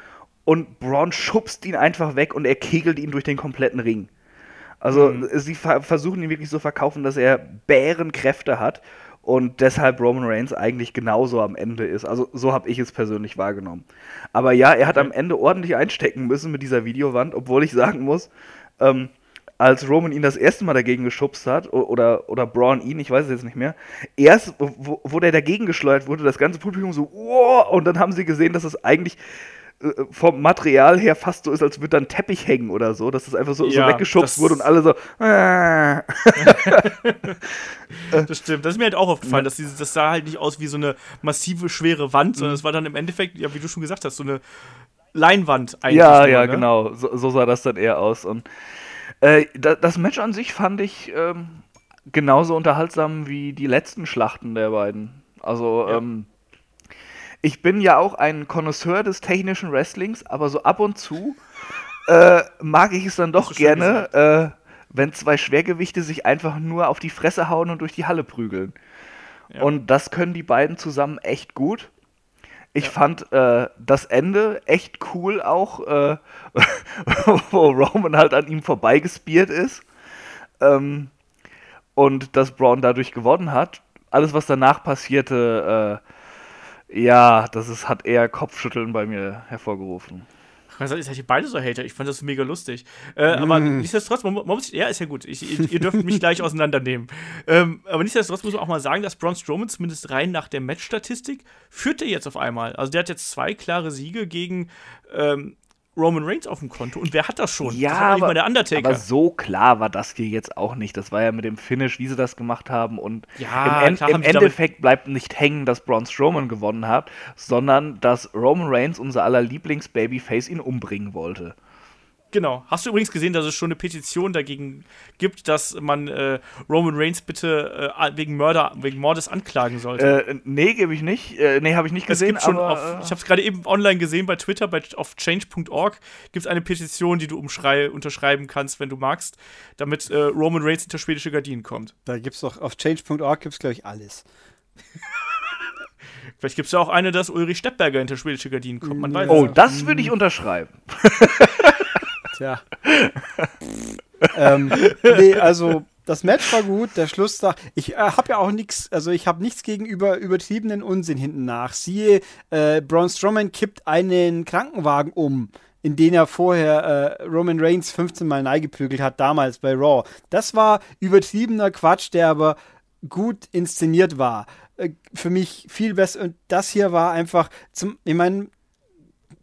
und Braun schubst ihn einfach weg und er kegelt ihn durch den kompletten Ring. Also sie ver versuchen ihn wirklich so verkaufen, dass er Bärenkräfte hat und deshalb Roman Reigns eigentlich genauso am Ende ist. Also so habe ich es persönlich wahrgenommen. Aber ja, er hat am Ende ordentlich einstecken müssen mit dieser Videowand, obwohl ich sagen muss, ähm, als Roman ihn das erste Mal dagegen geschubst hat, oder, oder Braun ihn, ich weiß es jetzt nicht mehr, erst, wo, wo der dagegen geschleudert wurde, das ganze Publikum so, wow, und dann haben sie gesehen, dass es eigentlich äh, vom Material her fast so ist, als würde da ein Teppich hängen oder so, dass das einfach so, Ja, so weggeschubst wurde und alle so, äh. Das stimmt. Das ist mir halt auch aufgefallen, dass dieses, das sah halt nicht aus wie so eine massive, schwere Wand, sondern es war dann im Endeffekt, ja, wie du schon gesagt hast, so eine Leinwand eigentlich. Ja, ja, ne? genau. So, so sah das dann eher aus. Und äh, da, das Match an sich fand ich ähm, genauso unterhaltsam wie die letzten Schlachten der beiden. Also, Ja. ähm, ich bin ja auch ein Connoisseur des technischen Wrestlings, aber so ab und zu äh, mag ich es dann doch gerne, äh, wenn zwei Schwergewichte sich einfach nur auf die Fresse hauen und durch die Halle prügeln. Ja. Und das können die beiden zusammen echt gut. Ich fand äh, das Ende echt cool auch, äh, wo Roman halt an ihm vorbeigespiert ist ähm, und dass Braun dadurch gewonnen hat. Alles, was danach passierte, äh, ja, das ist, hat eher Kopfschütteln bei mir hervorgerufen. Ach, Ihr seid ihr beide so Hater. Ich fand das mega lustig. Äh, Aber nichtsdestotrotz, man, man muss, ja, ist ja gut. Ich, ihr, ihr dürft mich gleich auseinandernehmen. Ähm, aber nichtsdestotrotz muss man auch mal sagen, dass Braun Strowman zumindest rein nach der Matchstatistik führt er jetzt auf einmal. Also der hat jetzt zwei klare Siege gegen ähm, Roman Reigns auf dem Konto. Und wer hat das schon? Ja, das aber- mal der Undertaker. Aber so klar war das hier jetzt auch nicht. Das war ja mit dem Finish, wie sie das gemacht haben. Und Ja, im, En im Endeffekt bleibt nicht hängen, dass Braun Strowman gewonnen hat, sondern dass Roman Reigns, unser aller Lieblings-Babyface, ihn umbringen wollte. Genau. Hast du übrigens gesehen, dass es schon eine Petition dagegen gibt, dass man äh, Roman Reigns bitte äh, wegen Mörder, wegen Mordes anklagen sollte? Äh, nee, gebe ich nicht. Äh, nee, habe ich nicht Es gesehen. gibt schon aber, auf, äh, ich habe es gerade eben online gesehen bei Twitter, bei, auf change.org gibt es eine Petition, die du umschrei, unterschreiben kannst, wenn du magst, damit äh, Roman Reigns hinter schwedische Gardinen kommt. da gibt es doch auf change.org gibt es, glaube ich, alles. Vielleicht gibt es ja auch eine, dass Ulrich Steppberger hinter schwedische Gardinen kommt. Man weiß oh, es. das würde ich unterschreiben. Tja. ähm, nee, also das Match war gut, der Schluss da. Ich äh, habe ja auch nichts, also ich habe nichts gegenüber übertriebenen Unsinn hinten nach. Siehe, äh, Braun Strowman kippt einen Krankenwagen um, in den er vorher äh, Roman Reigns 15 Mal neigeprügelt hat, damals bei Raw. Das war übertriebener Quatsch, der aber gut inszeniert war. Äh, für mich viel besser. Und das hier war einfach zum, ich meine,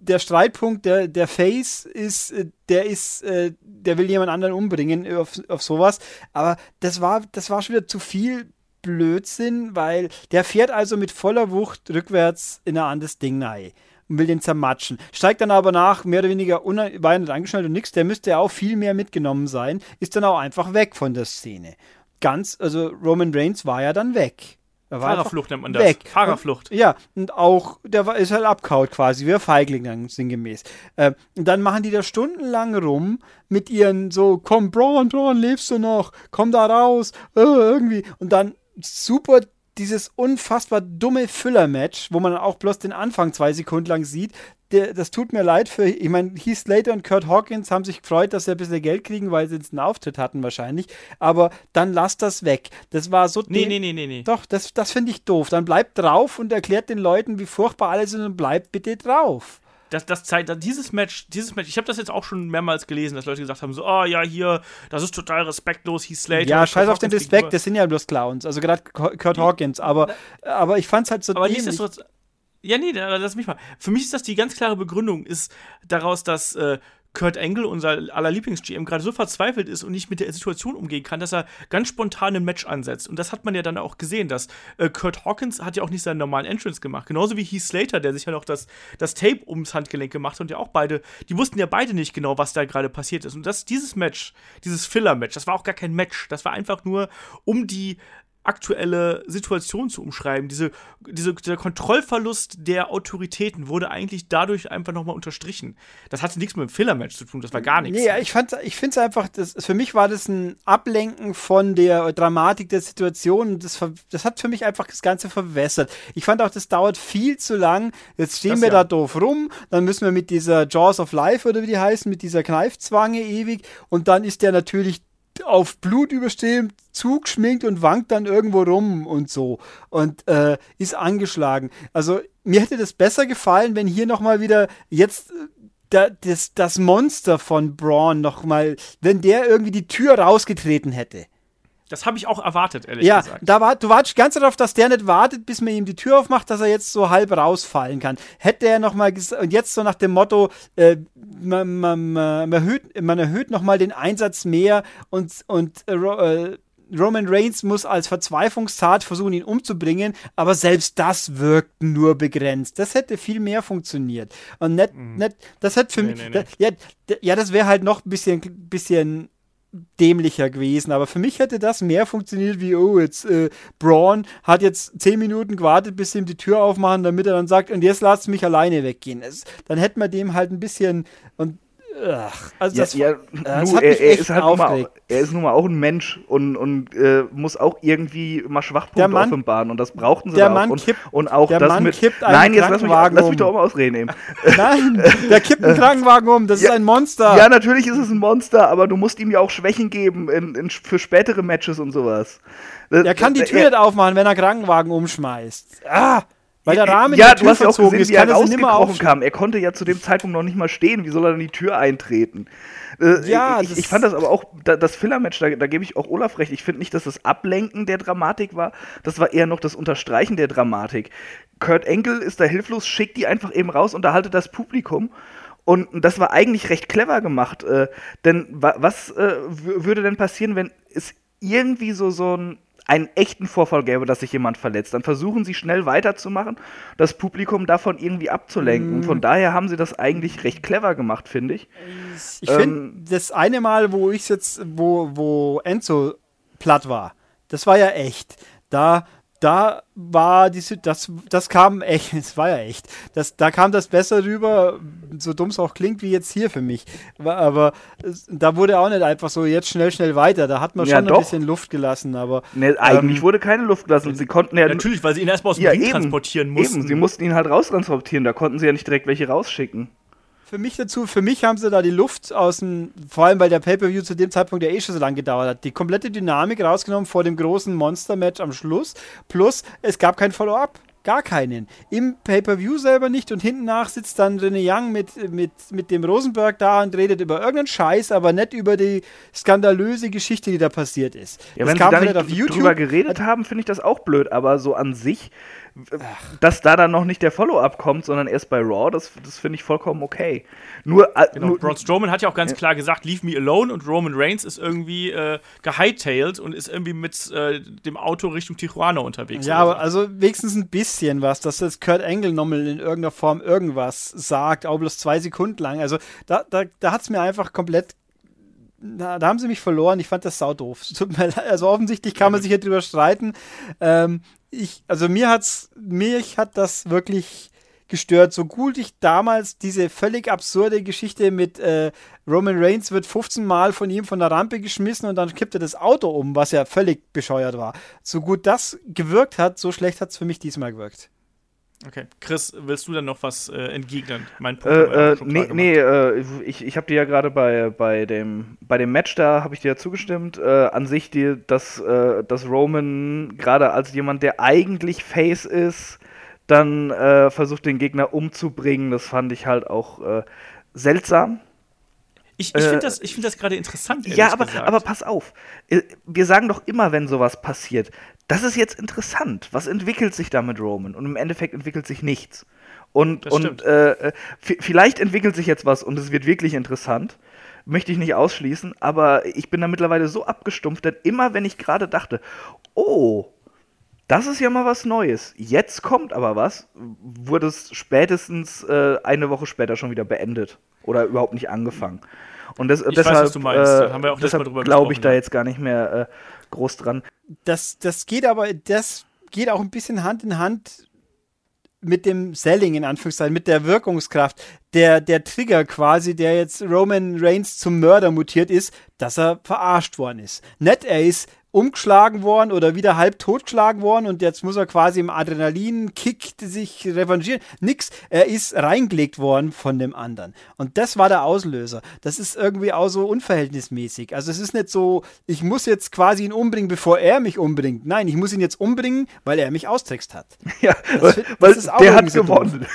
der Streitpunkt der, der Face ist, äh, der ist, äh, der will jemand anderen umbringen auf, auf sowas. Aber das war, das war schon wieder zu viel Blödsinn, weil der fährt also mit voller Wucht rückwärts in ein anderes Ding rein und will den zermatschen. Steigt dann aber nach, mehr oder weniger unweigernd angeschnallt und nix. Der müsste ja auch viel mehr mitgenommen sein. Ist dann auch einfach weg von der Szene. Ganz, also Roman Reigns war ja dann weg. Fahrerflucht nennt man das. Weg. Fahrerflucht. Und, ja, und auch, der war, ist halt abkaut quasi, wie ein Feigling dann sinngemäß. Äh, und dann machen die da stundenlang rum mit ihren so, komm, Braun, Braun, lebst du noch? Komm da raus, äh, irgendwie. Und dann super dieses unfassbar dumme Füller-Match, wo man auch bloß den Anfang zwei Sekunden lang sieht, der, das tut mir leid für, ich meine, Heath Slater und Kurt Hawkins haben sich gefreut, dass sie ein bisschen Geld kriegen, weil sie jetzt einen Auftritt hatten wahrscheinlich, aber dann lasst das weg. Das war so... Nee, nee, nee, nee, nee. Doch, das, das finde ich doof. Dann bleibt drauf und erklärt den Leuten, wie furchtbar alles ist und bleibt bitte drauf das, das zeigt, dieses Match, dieses Match, ich habe das jetzt auch schon mehrmals gelesen, dass Leute gesagt haben, so, oh ja, hier, das ist total respektlos, Heath Slater. Ja, scheiß auf den Respekt, das sind ja bloß Clowns, also gerade Kurt Hawkins, aber, aber ich fand's halt so Aber nichtsdestotrotz, ja, nee, lass mich mal. Für mich ist das die ganz klare Begründung, ist daraus, dass äh, Kurt Engel, unser aller Lieblings-GM, gerade so verzweifelt ist und nicht mit der Situation umgehen kann, dass er ganz spontan ein Match ansetzt. Und das hat man ja dann auch gesehen, dass äh, Kurt Hawkins hat ja auch nicht seinen normalen Entrance gemacht. Genauso wie Heath Slater, der sich ja noch das, das Tape ums Handgelenk gemacht hat und ja auch beide, die wussten ja beide nicht genau, was da gerade passiert ist. Und das, dieses Match, dieses Filler-Match, das war auch gar kein Match. Das war einfach nur, um die aktuelle Situation zu umschreiben. Diese, diese, der Kontrollverlust der Autoritäten wurde eigentlich dadurch einfach nochmal unterstrichen. Das hatte nichts mit dem Filler-Match zu tun, das war gar nichts. Nee, ich, ich finde es einfach, das, für mich war das ein Ablenken von der Dramatik der Situation. Das, das hat für mich einfach das Ganze verwässert. Ich fand auch, das dauert viel zu lang. Jetzt stehen das wir ja. da doof rum, dann müssen wir mit dieser Jaws of Life oder wie die heißen, mit dieser Kneifzwange ewig und dann ist der natürlich auf Blut überstehen, zugeschminkt und wankt dann irgendwo rum und so und äh, ist angeschlagen. Also mir hätte das besser gefallen, wenn hier nochmal wieder jetzt äh, da, das, das Monster von Braun nochmal, wenn der irgendwie die Tür rausgetreten hätte. Das habe ich auch erwartet, ehrlich ja, gesagt. Ja, war, du wartest ganz darauf, dass der nicht wartet, bis man ihm die Tür aufmacht, dass er jetzt so halb rausfallen kann. Hätte er nochmal und jetzt so nach dem Motto, äh, man, man, man, erhöht, man erhöht nochmal den Einsatz mehr und, und äh, äh, Roman Reigns muss als Verzweiflungstat versuchen, ihn umzubringen, aber selbst das wirkt nur begrenzt. Das hätte viel mehr funktioniert. Und nicht, mhm. nicht das hätte für nee, mich, nee, nee. Ja, ja, das wäre halt noch ein bisschen, bisschen dämlicher gewesen. Aber für mich hätte das mehr funktioniert wie, oh, jetzt äh, Braun hat jetzt zehn Minuten gewartet, bis sie ihm die Tür aufmachen, damit er dann sagt, und jetzt lasst mich alleine weggehen. Es, dann hätten wir dem halt ein bisschen und Ach, also das, ja, das nu, er, er, ist halt mal, er ist nun mal auch ein Mensch und, und äh, muss auch irgendwie mal Schwachpunkte Mann, offenbaren und das brauchten sie der Mann und, kippt, und auch der das Mann mit kippt Nein, jetzt lass mich, lass mich doch mal ausreden eben. Nein, der kippt einen Krankenwagen um, das ja, ist ein Monster. Ja, natürlich ist es ein Monster, aber du musst ihm ja auch Schwächen geben in, in, für spätere Matches und sowas. Er kann die Tür nicht aufmachen, wenn er Krankenwagen umschmeißt. Ah! Weil der Rahmen ja, du hast ja auch gesehen, ist, wie er rausgekrochen kam. Er konnte ja zu dem Zeitpunkt noch nicht mal stehen. Wie soll er denn die Tür eintreten? Äh, ja, ich, ich, fand das aber auch, da, das Filler-Match, da, da gebe ich auch Olaf recht. Ich finde nicht, dass das Ablenken der Dramatik war. Das war eher noch das Unterstreichen der Dramatik. Kurt Enkel ist da hilflos, schickt die einfach eben raus, unterhaltet das Publikum. Und das war eigentlich recht clever gemacht. Äh, denn wa was äh, würde denn passieren, wenn es irgendwie so, so ein einen echten Vorfall gäbe, dass sich jemand verletzt, dann versuchen sie schnell weiterzumachen, das Publikum davon irgendwie abzulenken. Mm. Von daher haben sie das eigentlich recht clever gemacht, finde ich. Ich ähm, finde, das eine Mal, wo ich jetzt, wo, wo Enzo platt war, das war ja echt. Da da war die, das, das kam echt, es war ja echt, das, da kam das besser rüber, so dumm es auch klingt, wie jetzt hier für mich. Aber da wurde auch nicht einfach so jetzt schnell, schnell weiter. Da hat man ja, schon doch. ein bisschen Luft gelassen, aber. Nee, eigentlich ähm, wurde keine Luft gelassen. Sie konnten ja. Natürlich, weil sie ihn erstmal aus dem ja, Ring transportieren mussten. Eben, sie mussten ihn halt raustransportieren, da konnten sie ja nicht direkt welche rausschicken für mich dazu, für mich haben sie da die Luft aus dem, vor allem weil der Pay-Per-View zu dem Zeitpunkt ja eh schon so lange gedauert hat, die komplette Dynamik rausgenommen vor dem großen Monster-Match am Schluss. Plus, es gab kein Follow-up. Gar keinen. Im Pay-Per-View selber nicht und hinten nach sitzt dann René Young mit, mit, mit dem Rosenberg da und redet über irgendeinen Scheiß, aber nicht über die skandalöse Geschichte, die da passiert ist. Ja, das wenn sie da nicht auf YouTube. drüber geredet haben, finde ich das auch blöd, aber so an sich dass da dann noch nicht der Follow-up kommt, sondern erst bei Raw, das, das finde ich vollkommen okay. Nur, äh, genau, nur, Braun Strowman hat ja auch ganz klar gesagt, leave me alone und Roman Reigns ist irgendwie äh, gehightailed und ist irgendwie mit äh, dem Auto Richtung Tijuana unterwegs. Ja, aber so. also wenigstens ein bisschen was, dass jetzt Kurt Angle nochmal in irgendeiner Form irgendwas sagt, auch bloß zwei Sekunden lang. Also da, da, da hat es mir einfach komplett da, da, haben sie mich verloren. Ich fand das sau doof. Also offensichtlich kann man sich hier drüber streiten. Ähm, ich, also mir hat's, mich hat das wirklich gestört. So gut ich damals diese völlig absurde Geschichte mit äh, Roman Reigns wird 15 Mal von ihm von der Rampe geschmissen und dann kippt er das Auto um, was ja völlig bescheuert war. So gut das gewirkt hat, so schlecht hat es für mich diesmal gewirkt. Okay. Chris, willst du dann noch was äh, entgegnen? Mein Punkt äh, äh, nee, nee äh, ich, ich habe dir ja gerade bei, bei, dem, bei dem Match da, habe ich dir ja zugestimmt, äh, an sich, die, dass, äh, dass Roman gerade als jemand, der eigentlich Face ist, dann versucht den Gegner umzubringen. Das fand ich halt auch seltsam. Ich, ich finde das, find das gerade interessant. Ja, aber, aber pass auf. Äh, wir sagen doch immer, wenn sowas passiert, das ist jetzt interessant. Was entwickelt sich da mit Roman? Und im Endeffekt entwickelt sich nichts. Und, und äh, äh vielleicht entwickelt sich jetzt was und es wird wirklich interessant. Möchte ich nicht ausschließen, aber ich bin da mittlerweile so abgestumpft, denn immer wenn ich gerade dachte, oh, das ist ja mal was Neues. Jetzt kommt aber was, wurde es spätestens äh, eine Woche später schon wieder beendet oder überhaupt nicht angefangen. Und das, ich deshalb, weiß, was du meinst. Äh, haben wir auch deshalb glaube ich da jetzt gar nicht mehr äh, groß dran. Das, das geht aber, das geht auch ein bisschen Hand in Hand mit dem Selling, in Anführungszeichen, mit der Wirkungskraft. Der, der Trigger quasi, der jetzt Roman Reigns zum Mörder mutiert ist, dass er verarscht worden ist. Nicht, er ist umgeschlagen worden oder wieder halb totgeschlagen worden und jetzt muss er quasi im Adrenalin-Kick sich revanchieren. Nix, er ist reingelegt worden von dem anderen. Und das war der Auslöser. Das ist irgendwie auch so unverhältnismäßig. Also es ist nicht so, ich muss jetzt quasi ihn umbringen, bevor er mich umbringt. Nein, ich muss ihn jetzt umbringen, weil er mich austrickst hat. Ja, das, weil der hat gewonnen.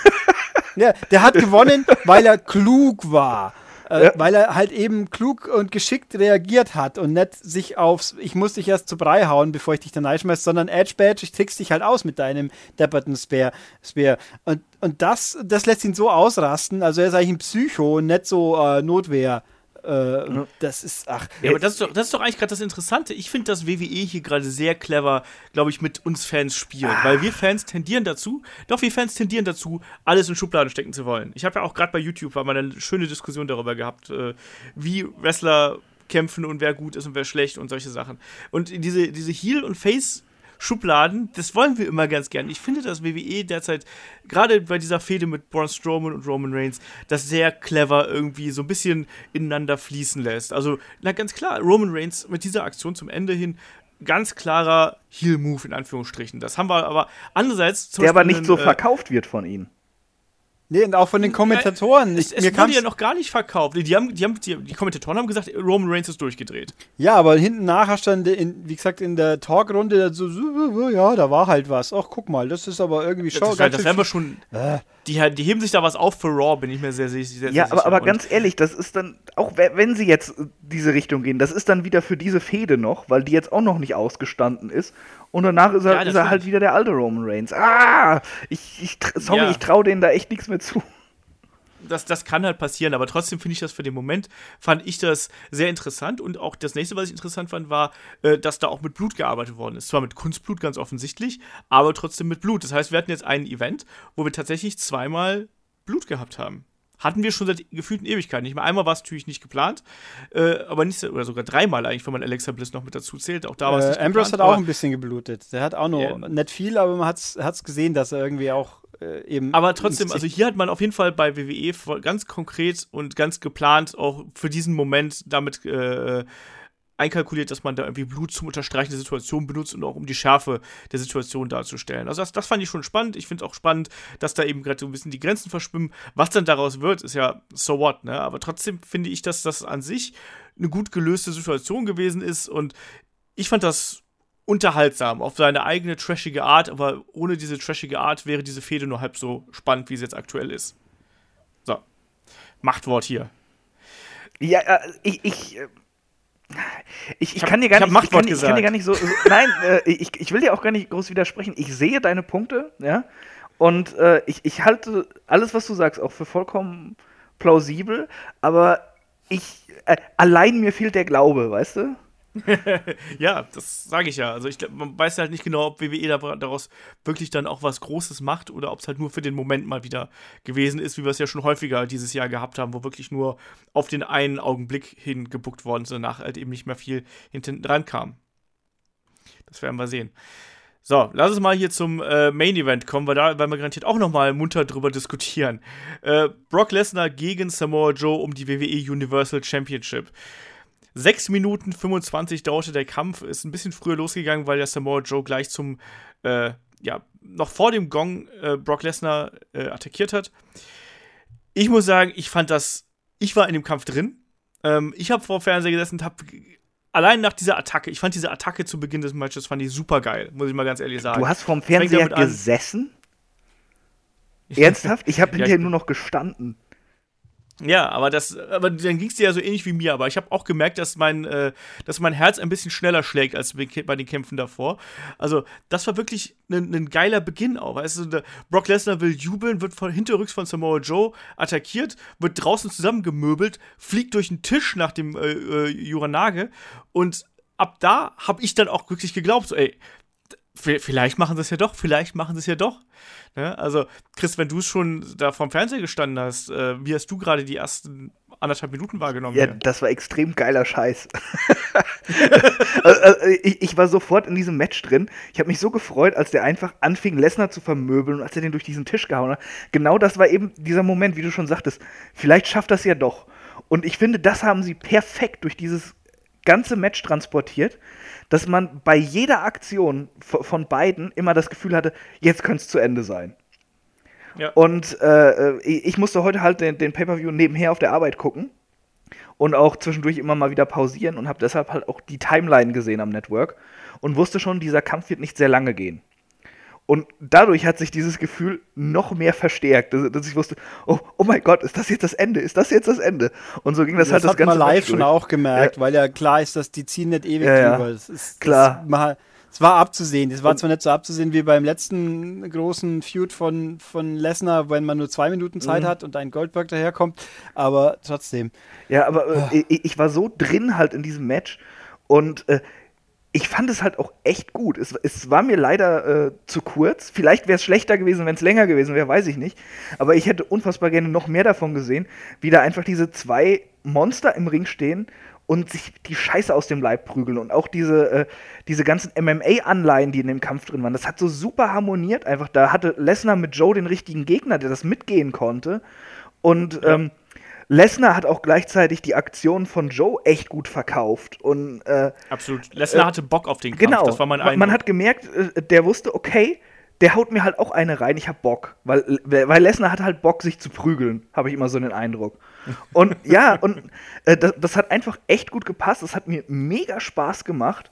ja, der hat gewonnen, weil er klug war äh, ja. weil er halt eben klug und geschickt reagiert hat und nicht sich aufs, ich muss dich erst zu Brei hauen, bevor ich dich dann einschmeiß, sondern Edge Badge, ich trickst dich halt aus mit deinem depperten Spear. Spear. Und, und das, das lässt ihn so ausrasten, also er ist eigentlich ein Psycho und nicht so äh, Notwehr. Äh, das ist, ach. Ja, aber das ist doch, das ist doch eigentlich gerade das Interessante. Ich finde, dass WWE hier gerade sehr clever, glaube ich, mit uns Fans spielt. Ah. Weil wir Fans tendieren dazu, doch wir Fans tendieren dazu, alles in Schubladen stecken zu wollen. Ich habe ja auch gerade bei YouTube mal eine schöne Diskussion darüber gehabt, äh, wie Wrestler kämpfen und wer gut ist und wer schlecht und solche Sachen. Und diese, diese Heel- und Face- Schubladen, das wollen wir immer ganz gern. Ich finde, dass WWE derzeit, gerade bei dieser Fehde mit Braun Strowman und Roman Reigns, das sehr clever irgendwie so ein bisschen ineinander fließen lässt. Also, na ganz klar, Roman Reigns mit dieser Aktion zum Ende hin ganz klarer Heel-Move in Anführungsstrichen. Das haben wir aber andererseits. Der aber nicht so äh, verkauft wird von ihnen. Nee, und auch von den Kommentatoren. Es, es wurde ja noch gar nicht verkauft. Die, haben, die, haben, die, die, Kommentatoren haben gesagt, Roman Reigns ist durchgedreht. Ja, aber hinten nach hast du dann, in, wie gesagt, in der Talkrunde so, so, ja, da war halt was. Ach, guck mal, das ist aber irgendwie schon. Das, das, das werden wir schon. Äh. Die, die heben sich da was auf für Raw, bin ich mir sehr, sehr, sehr, ja, sicher. Ja, aber, aber ganz ehrlich, das ist dann, auch wenn sie jetzt diese Richtung gehen, das ist dann wieder für diese Fehde noch, weil die jetzt auch noch nicht ausgestanden ist. Und danach ist er, ja, ist er halt wieder der alte Roman Reigns. Ah! Ich, ich, sorry, ja. ich traue denen da echt nichts mehr zu. Das, das kann halt passieren, aber trotzdem finde ich das für den Moment, fand ich das sehr interessant. Und auch das nächste, was ich interessant fand, war, äh, dass da auch mit Blut gearbeitet worden ist. Zwar mit Kunstblut ganz offensichtlich, aber trotzdem mit Blut. Das heißt, wir hatten jetzt ein Event, wo wir tatsächlich zweimal Blut gehabt haben. Hatten wir schon seit gefühlten Ewigkeiten nicht mehr. Einmal war es natürlich nicht geplant, äh, aber nicht, oder sogar dreimal eigentlich, wenn man Alexa Bliss noch mit dazu zählt. Auch da war es äh, Ambrose geplant, hat auch ein bisschen geblutet. Der hat auch noch, yeah. nicht viel, aber man hat es gesehen, dass er irgendwie auch äh, eben. Aber trotzdem, also hier hat man auf jeden Fall bei WWE ganz konkret und ganz geplant auch für diesen Moment damit äh, einkalkuliert, dass man da irgendwie Blut zum Unterstreichen der Situation benutzt und auch um die Schärfe der Situation darzustellen. Also das, das fand ich schon spannend. Ich finde es auch spannend, dass da eben gerade so ein bisschen die Grenzen verschwimmen. Was dann daraus wird, ist ja so what, ne? Aber trotzdem finde ich, dass das an sich eine gut gelöste Situation gewesen ist und ich fand das unterhaltsam auf seine eigene trashige Art, aber ohne diese trashige Art wäre diese Fehde nur halb so spannend, wie sie jetzt aktuell ist. So. Machtwort hier. Ja, äh, ich, ich äh, ich, ich, kann dir gar nicht, ich, kann, ich kann dir gar nicht so, so nein, äh, ich, ich will dir auch gar nicht groß widersprechen. Ich sehe deine Punkte, ja, und äh, ich, ich halte alles, was du sagst, auch für vollkommen plausibel, aber ich, äh, allein mir fehlt der Glaube, weißt du? ja, das sage ich ja. Also ich man weiß halt nicht genau, ob WWE daraus wirklich dann auch was Großes macht oder ob es halt nur für den Moment mal wieder gewesen ist, wie wir es ja schon häufiger dieses Jahr gehabt haben, wo wirklich nur auf den einen Augenblick hin gebuckt worden ist, danach halt eben nicht mehr viel hinten dran kam. Das werden wir sehen. So, lass uns mal hier zum äh, Main Event kommen, weil da werden wir garantiert auch noch mal munter drüber diskutieren. Äh, Brock Lesnar gegen Samoa Joe um die WWE Universal Championship. 6 Minuten 25 dauerte der Kampf, ist ein bisschen früher losgegangen, weil der Samoa Joe gleich zum, äh, ja, noch vor dem Gong äh, Brock Lesnar äh, attackiert hat. Ich muss sagen, ich fand das, ich war in dem Kampf drin. Ähm, ich habe vor Fernseher gesessen und habe allein nach dieser Attacke, ich fand diese Attacke zu Beginn des Matches fand ich super geil, muss ich mal ganz ehrlich sagen. Du hast vorm Fernseher gesessen? Ernsthaft? Ich habe hinterher ja, nur noch gestanden. Ja, aber das, aber dann ging es dir ja so ähnlich wie mir. Aber ich habe auch gemerkt, dass mein, äh, dass mein Herz ein bisschen schneller schlägt als bei den Kämpfen davor. Also das war wirklich ein geiler Beginn auch. Du, Brock Lesnar will jubeln, wird von hinterrücks von Samoa Joe attackiert, wird draußen zusammengemöbelt, fliegt durch den Tisch nach dem äh, äh, Juranage und ab da habe ich dann auch wirklich geglaubt, so, ey, vielleicht machen sie es ja doch, vielleicht machen sie es ja doch. Ne? Also, Chris, wenn du schon da vorm Fernseher gestanden hast, äh, wie hast du gerade die ersten anderthalb Minuten wahrgenommen? Ja, das war extrem geiler Scheiß. also, also, ich, ich, war sofort in diesem Match drin. Ich habe mich so gefreut, als der einfach anfing, Lesnar zu vermöbeln und als er den durch diesen Tisch gehauen hat. Genau das war eben dieser Moment, wie du schon sagtest. Vielleicht schafft das ja doch. Und ich finde, das haben sie perfekt durch dieses ganze Match transportiert dass man bei jeder Aktion von beiden immer das Gefühl hatte, jetzt könnte es zu Ende sein. Ja. Und äh, ich musste heute halt den, den Pay-Per-View nebenher auf der Arbeit gucken und auch zwischendurch immer mal wieder pausieren und habe deshalb halt auch die Timeline gesehen am Network und wusste schon, dieser Kampf wird nicht sehr lange gehen. Und dadurch hat sich dieses Gefühl noch mehr verstärkt, dass, dass, ich wusste, oh, oh mein Gott, ist das jetzt das Ende? Ist das jetzt das Ende? Und so ging das, das halt das ganze Das hat man live schon auch gemerkt, ja. weil ja klar ist, dass die ziehen nicht ewig ja, drüber. Das ist, klar. Das, es war abzusehen. Es war zwar nicht so abzusehen wie beim letzten großen Feud von, von Lesnar, wenn man nur zwei Minuten Zeit mhm. hat und ein Goldberg daherkommt, aber trotzdem. Ja, aber ah. ich, ich, war so drin halt in diesem Match und äh, ich fand es halt auch echt gut. Es, es war mir leider äh, zu kurz. Vielleicht wäre es schlechter gewesen, wenn es länger gewesen wäre, weiß ich nicht. Aber ich hätte unfassbar gerne noch mehr davon gesehen, wie da einfach diese zwei Monster im Ring stehen und sich die Scheiße aus dem Leib prügeln. Und auch diese, äh, diese ganzen MMA-Anleihen, die in dem Kampf drin waren, das hat so super harmoniert. Einfach, da hatte Lesnar mit Joe den richtigen Gegner, der das mitgehen konnte. Und ja. ähm, Lesnar hat auch gleichzeitig die Aktion von Joe echt gut verkauft. Und, äh, Absolut. Lesnar äh, hatte Bock auf den Kampf. Genau. Das war mein Eindruck. Man hat gemerkt, äh, der wusste, okay, der haut mir halt auch eine rein, ich hab Bock. Weil, weil Lesnar hat halt Bock, sich zu prügeln, habe ich immer so den Eindruck. Und ja, und äh, das, das, hat einfach echt gut gepasst. Es hat mir mega Spaß gemacht.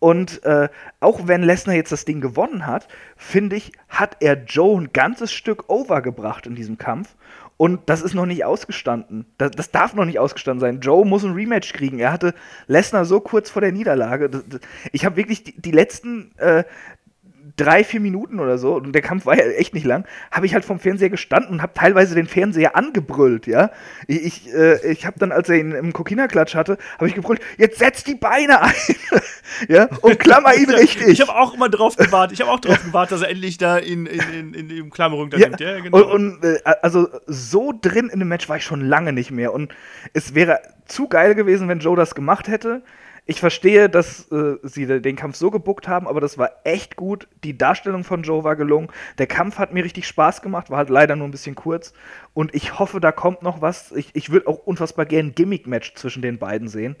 Und äh, auch wenn Lesnar jetzt das Ding gewonnen hat, finde ich, hat er Joe ein ganzes Stück overgebracht in diesem Kampf. Und das ist noch nicht ausgestanden. Das, das, darf noch nicht ausgestanden sein. Joe muss ein Rematch kriegen. Er hatte Lesnar so kurz vor der Niederlage. Ich habe wirklich die, die letzten äh, drei, vier Minuten oder so, und der Kampf war ja echt nicht lang, habe ich halt vom Fernseher gestanden und habe teilweise den Fernseher angebrüllt, ja. Ich, ich, äh, ich habe dann, als er ihn im Kokina-Klatsch hatte, habe ich gebrüllt, jetzt setz die Beine ein, ja, und klammer ihn richtig. Ich habe auch immer drauf gewartet, ich habe auch drauf gewartet, dass er endlich da in, in, in, in die Klammerung da ja, nimmt, ja, genau. Und, und äh, also so drin in dem Match war ich schon lange nicht mehr und es wäre zu geil gewesen, wenn Joe das gemacht hätte, ich verstehe, dass äh, sie den Kampf so gebuckt haben, aber das war echt gut. Die Darstellung von Joe war gelungen. Der Kampf hat mir richtig Spaß gemacht, war halt leider nur ein bisschen kurz. Und ich hoffe, da kommt noch was. Ich, ich würde auch unfassbar gerne ein Gimmick-Match zwischen den beiden sehen.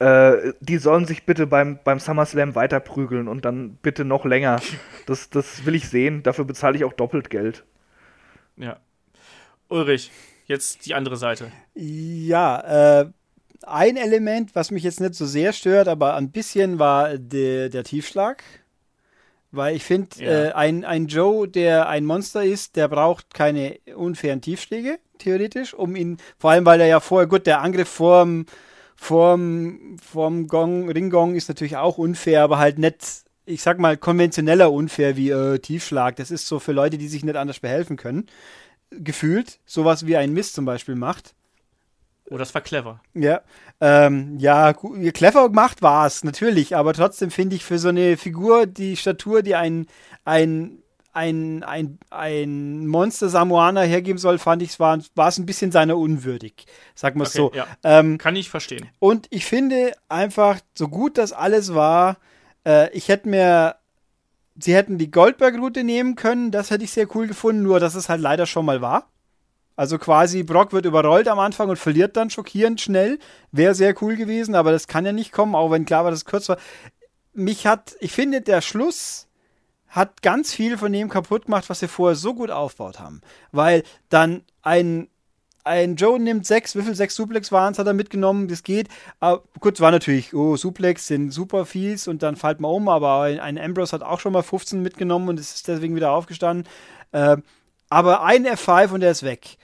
Äh, die sollen sich bitte beim, beim SummerSlam weiterprügeln und dann bitte noch länger. Das, das will ich sehen. Dafür bezahle ich auch doppelt Geld. Ja. Ulrich, jetzt die andere Seite. Ja, äh ein Element, was mich jetzt nicht so sehr stört, aber ein bisschen war de, der Tiefschlag. Weil ich finde, ja. äh, ein, ein Joe, der ein Monster ist, der braucht keine unfairen Tiefschläge, theoretisch, um ihn, vor allem weil er ja vorher, gut, der Angriff vorm, vorm, vorm Gong, Ringgong ist natürlich auch unfair, aber halt nicht, ich sag mal, konventioneller unfair wie äh, Tiefschlag. Das ist so für Leute, die sich nicht anders behelfen können. Gefühlt, sowas wie ein Mist zum Beispiel macht. Oh, das war clever. Ja, ähm, ja, clever gemacht war es, natürlich, aber trotzdem finde ich für so eine Figur die Statur, die ein, ein, ein, ein, ein Monster Samoaner hergeben soll, fand ich, war, war es ein bisschen seiner unwürdig. Sag mal okay, so. Ja. Ähm, Kann ich verstehen. Und ich finde einfach, so gut das alles war, äh, ich hätte mir sie hätten die Goldberg-Route nehmen können, das hätte ich sehr cool gefunden, nur dass es halt leider schon mal war. Also quasi Brock wird überrollt am Anfang und verliert dann schockierend schnell. Wäre sehr cool gewesen, aber das kann ja nicht kommen, auch wenn klar war, dass es kurz war. Mich hat, ich finde, der Schluss hat ganz viel von dem kaputt gemacht, was wir vorher so gut aufgebaut haben. Weil dann ein ein Joe nimmt sechs, wie viel sechs Suplex waren es, hat er mitgenommen, das geht. Aber kurz war natürlich, oh, Suplex sind super fies und dann fällt man um, aber ein Ambrose hat auch schon mal 15 mitgenommen und ist deswegen wieder aufgestanden. Äh, aber ein F5 und er ist weg.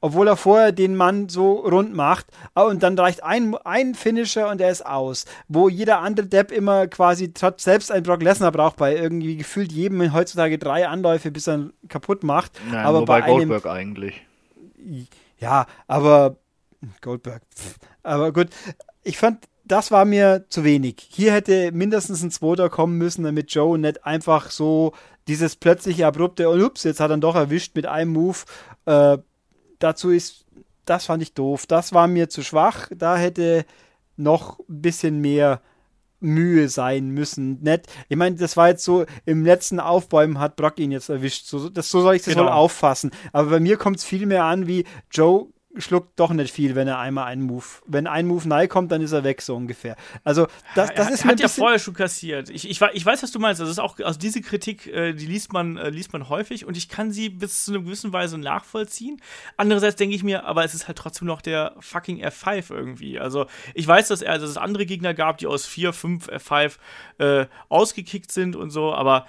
Obwohl er vorher den Mann so rund macht. Ah, und dann reicht ein, ein Finisher und er ist aus. Wo jeder andere Depp immer quasi selbst ein Brock Lesnar braucht, bei irgendwie gefühlt jedem heutzutage drei Anläufe, bis er ihn kaputt macht. Nein, aber nur bei, bei Goldberg einem, eigentlich. Ja, aber Goldberg. Pff. Aber gut, ich fand, das war mir zu wenig. Hier hätte mindestens ein Zweiter kommen müssen, damit Joe nicht einfach so dieses plötzliche abrupte, und ups, jetzt hat er doch erwischt mit einem Move. Äh, dazu ist, das fand ich doof. Das war mir zu schwach. Da hätte noch ein bisschen mehr Mühe sein müssen. Nett. Ich meine, das war jetzt so, im letzten Aufbäumen hat Brock ihn jetzt erwischt. So, das, so soll ich das genau. wohl auffassen. Aber bei mir kommt es viel mehr an, wie Joe schluckt doch nicht viel, wenn er einmal einen Move, wenn ein Move neu kommt, dann ist er weg, so ungefähr. Also, das, das er, ist er hat ja vorher schon kassiert. Ich, ich, ich weiß, was du meinst. Das ist auch, also diese Kritik, äh, die liest man, äh, liest man häufig und ich kann sie bis zu einer gewissen Weise nachvollziehen. Andererseits denke ich mir, aber es ist halt trotzdem noch der fucking F5 irgendwie. Also, ich weiß, dass, er, dass es andere Gegner gab, die aus 4, 5 F5 äh, ausgekickt sind und so, aber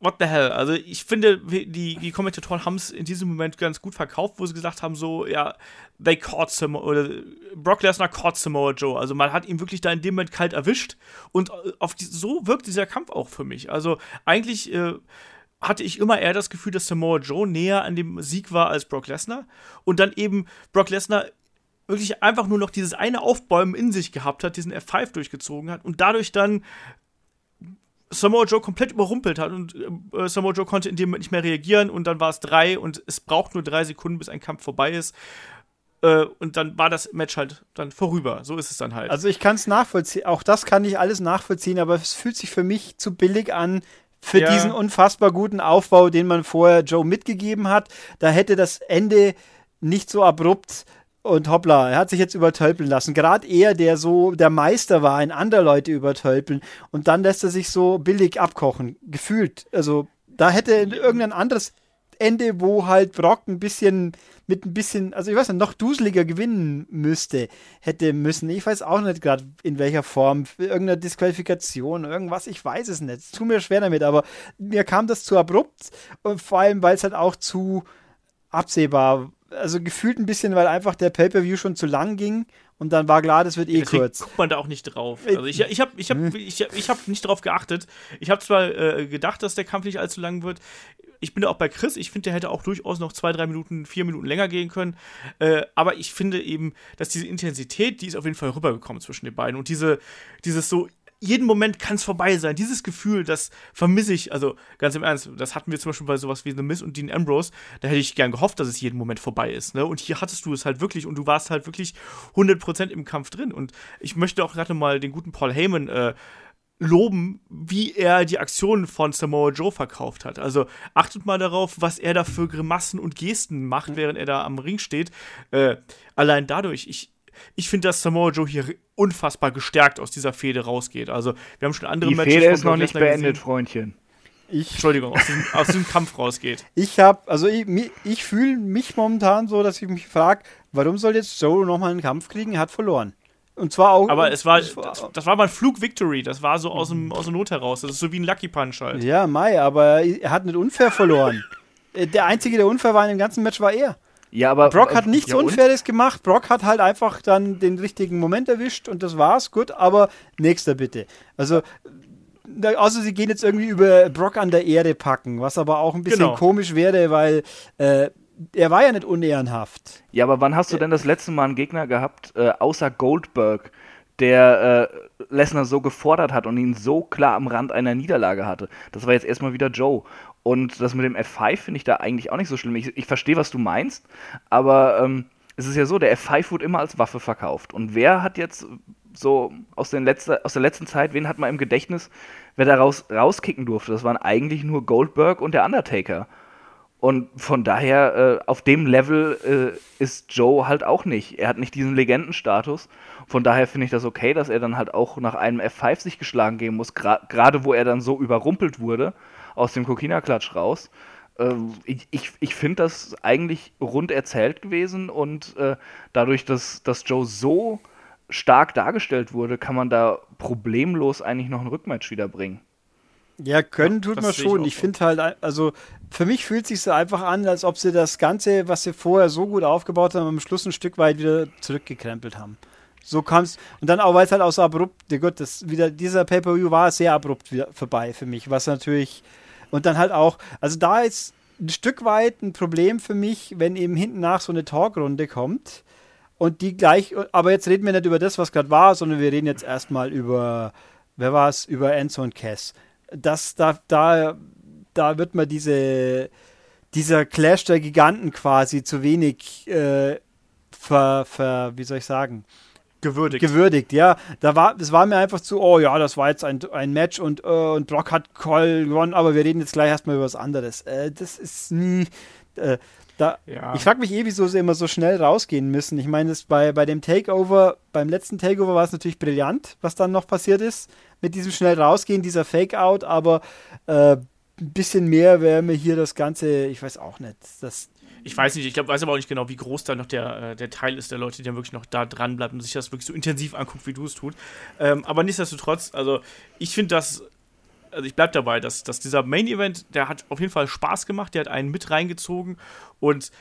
what the hell? Also ich finde, die, die Kommentatoren haben es in diesem Moment ganz gut verkauft, wo sie gesagt haben, so, ja, they caught Samoa, oder Brock Lesnar caught Samoa Joe. Also man hat ihn wirklich da in dem Moment kalt erwischt und äh, auf die, so wirkt dieser Kampf auch für mich. Also eigentlich äh, hatte ich immer eher das Gefühl, dass Samoa Joe näher an dem Sieg war als Brock Lesnar und dann eben Brock Lesnar wirklich einfach nur noch dieses eine Aufbäumen in sich gehabt hat, diesen F5 durchgezogen hat und dadurch dann Samoa Joe komplett überrumpelt hat und äh, Samoa Joe konnte in dem Moment nicht mehr reagieren und dann war es drei und es braucht nur drei Sekunden, bis ein Kampf vorbei ist. Äh, und dann war das Match halt dann vorüber. So ist es dann halt. Also ich kann es nachvollziehen, auch das kann ich alles nachvollziehen, aber es fühlt sich für mich zu billig an, für ja. diesen unfassbar guten Aufbau, den man vorher Joe mitgegeben hat. Da hätte das Ende nicht so abrupt und hoppla, er hat sich jetzt übertölpeln lassen. Gerade er, der so der Meister war, in andere Leute übertölpeln. Und dann lässt er sich so billig abkochen. Gefühlt. Also, da hätte irgendein anderes Ende, wo halt Brock ein bisschen mit ein bisschen, also ich weiß nicht, noch duseliger gewinnen müsste, hätte müssen. Ich weiß auch nicht gerade in welcher Form, irgendeine Disqualifikation, irgendwas, ich weiß es nicht. Es tut mir schwer damit, aber mir kam das zu abrupt und vor allem, weil es halt auch zu absehbar also gefühlt ein bisschen, weil einfach der Pay-Per-View schon zu lang ging und dann war klar, das wird eh Deswegen kurz. guckt man da auch nicht drauf. Also ich, ich habe ich hab, hm. ich, ich hab nicht drauf geachtet. Ich habe zwar äh, gedacht, dass der Kampf nicht allzu lang wird. Ich bin da auch bei Chris. Ich finde, der hätte auch durchaus noch zwei, drei Minuten, vier Minuten länger gehen können. Äh, aber ich finde eben, dass diese Intensität, die ist auf jeden Fall rübergekommen zwischen den beiden. Und diese, dieses so jeden Moment kann es vorbei sein. Dieses Gefühl, das vermisse ich, also ganz im Ernst, das hatten wir zum Beispiel bei sowas wie The Miss und Dean Ambrose, da hätte ich gern gehofft, dass es jeden Moment vorbei ist. Ne? Und hier hattest du es halt wirklich und du warst halt wirklich 100% im Kampf drin. Und ich möchte auch gerade mal den guten Paul Heyman äh, loben, wie er die Aktionen von Samoa Joe verkauft hat. Also achtet mal darauf, was er da für Grimassen und Gesten macht, während er da am Ring steht. Äh, allein dadurch, ich, ich finde, dass Samoa Joe hier unfassbar gestärkt aus dieser Fehde rausgeht. Also, wir haben schon andere Die Matches. Die Fehde ist noch nicht beendet, gesehen. Freundchen. Ich, Entschuldigung, aus diesem, aus diesem Kampf rausgeht. Ich habe, also ich, ich fühle mich momentan so, dass ich mich frage, warum soll jetzt Joe nochmal einen Kampf kriegen? Er hat verloren. Und zwar auch. Aber es war, das, das war mal ein Flug-Victory. Das war so aus, dem, aus der Not heraus. Das ist so wie ein Lucky Punch halt. Ja, Mai, aber er hat nicht unfair verloren. Der Einzige, der unfair war in dem ganzen Match, war er. Ja, aber Brock hat nichts ja, Unfaires gemacht. Brock hat halt einfach dann den richtigen Moment erwischt und das war's. Gut, aber nächster bitte. Also, außer sie gehen jetzt irgendwie über Brock an der Erde packen, was aber auch ein bisschen genau. komisch wäre, weil äh, er war ja nicht unehrenhaft. Ja, aber wann hast du denn das letzte Mal einen Gegner gehabt, äh, außer Goldberg, der äh, Lesnar so gefordert hat und ihn so klar am Rand einer Niederlage hatte? Das war jetzt erstmal wieder Joe. Und das mit dem F5 finde ich da eigentlich auch nicht so schlimm. Ich, ich verstehe, was du meinst, aber ähm, es ist ja so, der F5 wird immer als Waffe verkauft. Und wer hat jetzt so aus, den letzter, aus der letzten Zeit, wen hat man im Gedächtnis, wer da raus, rauskicken durfte? Das waren eigentlich nur Goldberg und der Undertaker. Und von daher, äh, auf dem Level äh, ist Joe halt auch nicht. Er hat nicht diesen Legendenstatus. Von daher finde ich das okay, dass er dann halt auch nach einem F5 sich geschlagen geben muss, gerade wo er dann so überrumpelt wurde aus dem Kokina-Klatsch raus. Äh, ich ich, ich finde das eigentlich rund erzählt gewesen und äh, dadurch, dass, dass Joe so stark dargestellt wurde, kann man da problemlos eigentlich noch ein Rückmatch wiederbringen. Ja, können tut man schon. Ich, ich finde halt, also für mich fühlt sich so einfach an, als ob sie das Ganze, was sie vorher so gut aufgebaut haben, am Schluss ein Stück weit wieder zurückgekrempelt haben. So kam es. Und dann auch, weil es halt auch so abrupt, ja gut, das wieder, dieser Pay-Per-View war sehr abrupt wieder vorbei für mich, was natürlich. Und dann halt auch, also da ist ein Stück weit ein Problem für mich, wenn eben hinten nach so eine Talkrunde kommt und die gleich, aber jetzt reden wir nicht über das, was gerade war, sondern wir reden jetzt erstmal über, wer war es, über Enzo und Cass dass da, da, da wird man diese, dieser Clash der Giganten quasi zu wenig äh, ver, ver, wie soll ich sagen? Gewürdigt. Gewürdigt, ja. Da war, es war mir einfach zu, oh ja, das war jetzt ein, ein Match und, äh, und Brock hat Call gewonnen, aber wir reden jetzt gleich erstmal über was anderes. Äh, das ist nie. Äh, da, ja. Ich frage mich eh, wieso sie immer so schnell rausgehen müssen. Ich meine, bei, bei dem Takeover, beim letzten Takeover war es natürlich brillant, was dann noch passiert ist mit diesem schnell rausgehen, dieser Fake-Out, aber äh, ein bisschen mehr wäre mir hier das Ganze, ich weiß auch nicht. Das, ich weiß nicht, ich glaube, weiß aber auch nicht genau, wie groß da noch der, äh, der Teil ist der Leute, die dann wirklich noch da dran bleiben und sich das wirklich so intensiv anguckt, wie du es tust. Ähm, aber nichtsdestotrotz, also ich finde das, also ich bleibe dabei, dass, dass dieser Main-Event, der hat auf jeden Fall Spaß gemacht, der hat einen mit reingezogen und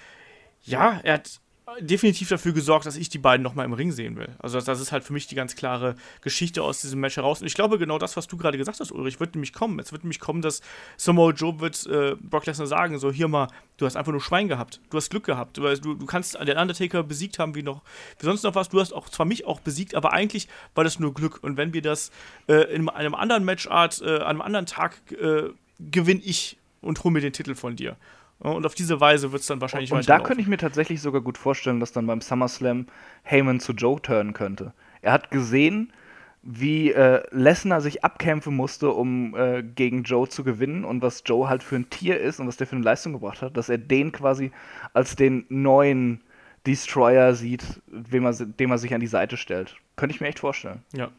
ja, er hat definitiv dafür gesorgt, dass ich die beiden nochmal im Ring sehen will. Also das, ist halt für mich die ganz klare Geschichte aus diesem Match heraus. Und ich glaube, genau das, was du gerade gesagt hast, Ulrich, wird nämlich kommen. Es wird nämlich kommen, dass Samoa Joe wird äh, Brock Lesnar sagen, so hier mal, du hast einfach nur Schwein gehabt. Du hast Glück gehabt. Du, du, du kannst den Undertaker besiegt haben, wie noch, wie sonst noch was. Du hast auch zwar mich auch besiegt, aber eigentlich war das nur Glück. Und wenn wir das äh, in einem anderen Matchart, äh, an einem anderen Tag äh, gewinne ich und hole mir den Titel von dir. Und auf diese Weise wird es dann wahrscheinlich Und, und da könnte ich mir tatsächlich sogar gut vorstellen, dass dann beim SummerSlam Heyman zu Joe turnen könnte. Er hat gesehen, wie äh, Lesnar sich abkämpfen musste, um äh, gegen Joe zu gewinnen und was Joe halt für ein Tier ist und was der für eine Leistung gebracht hat, dass er den quasi als den neuen Destroyer sieht, dem er, dem er sich an die Seite stellt. Könnte ich mir echt vorstellen. Ja.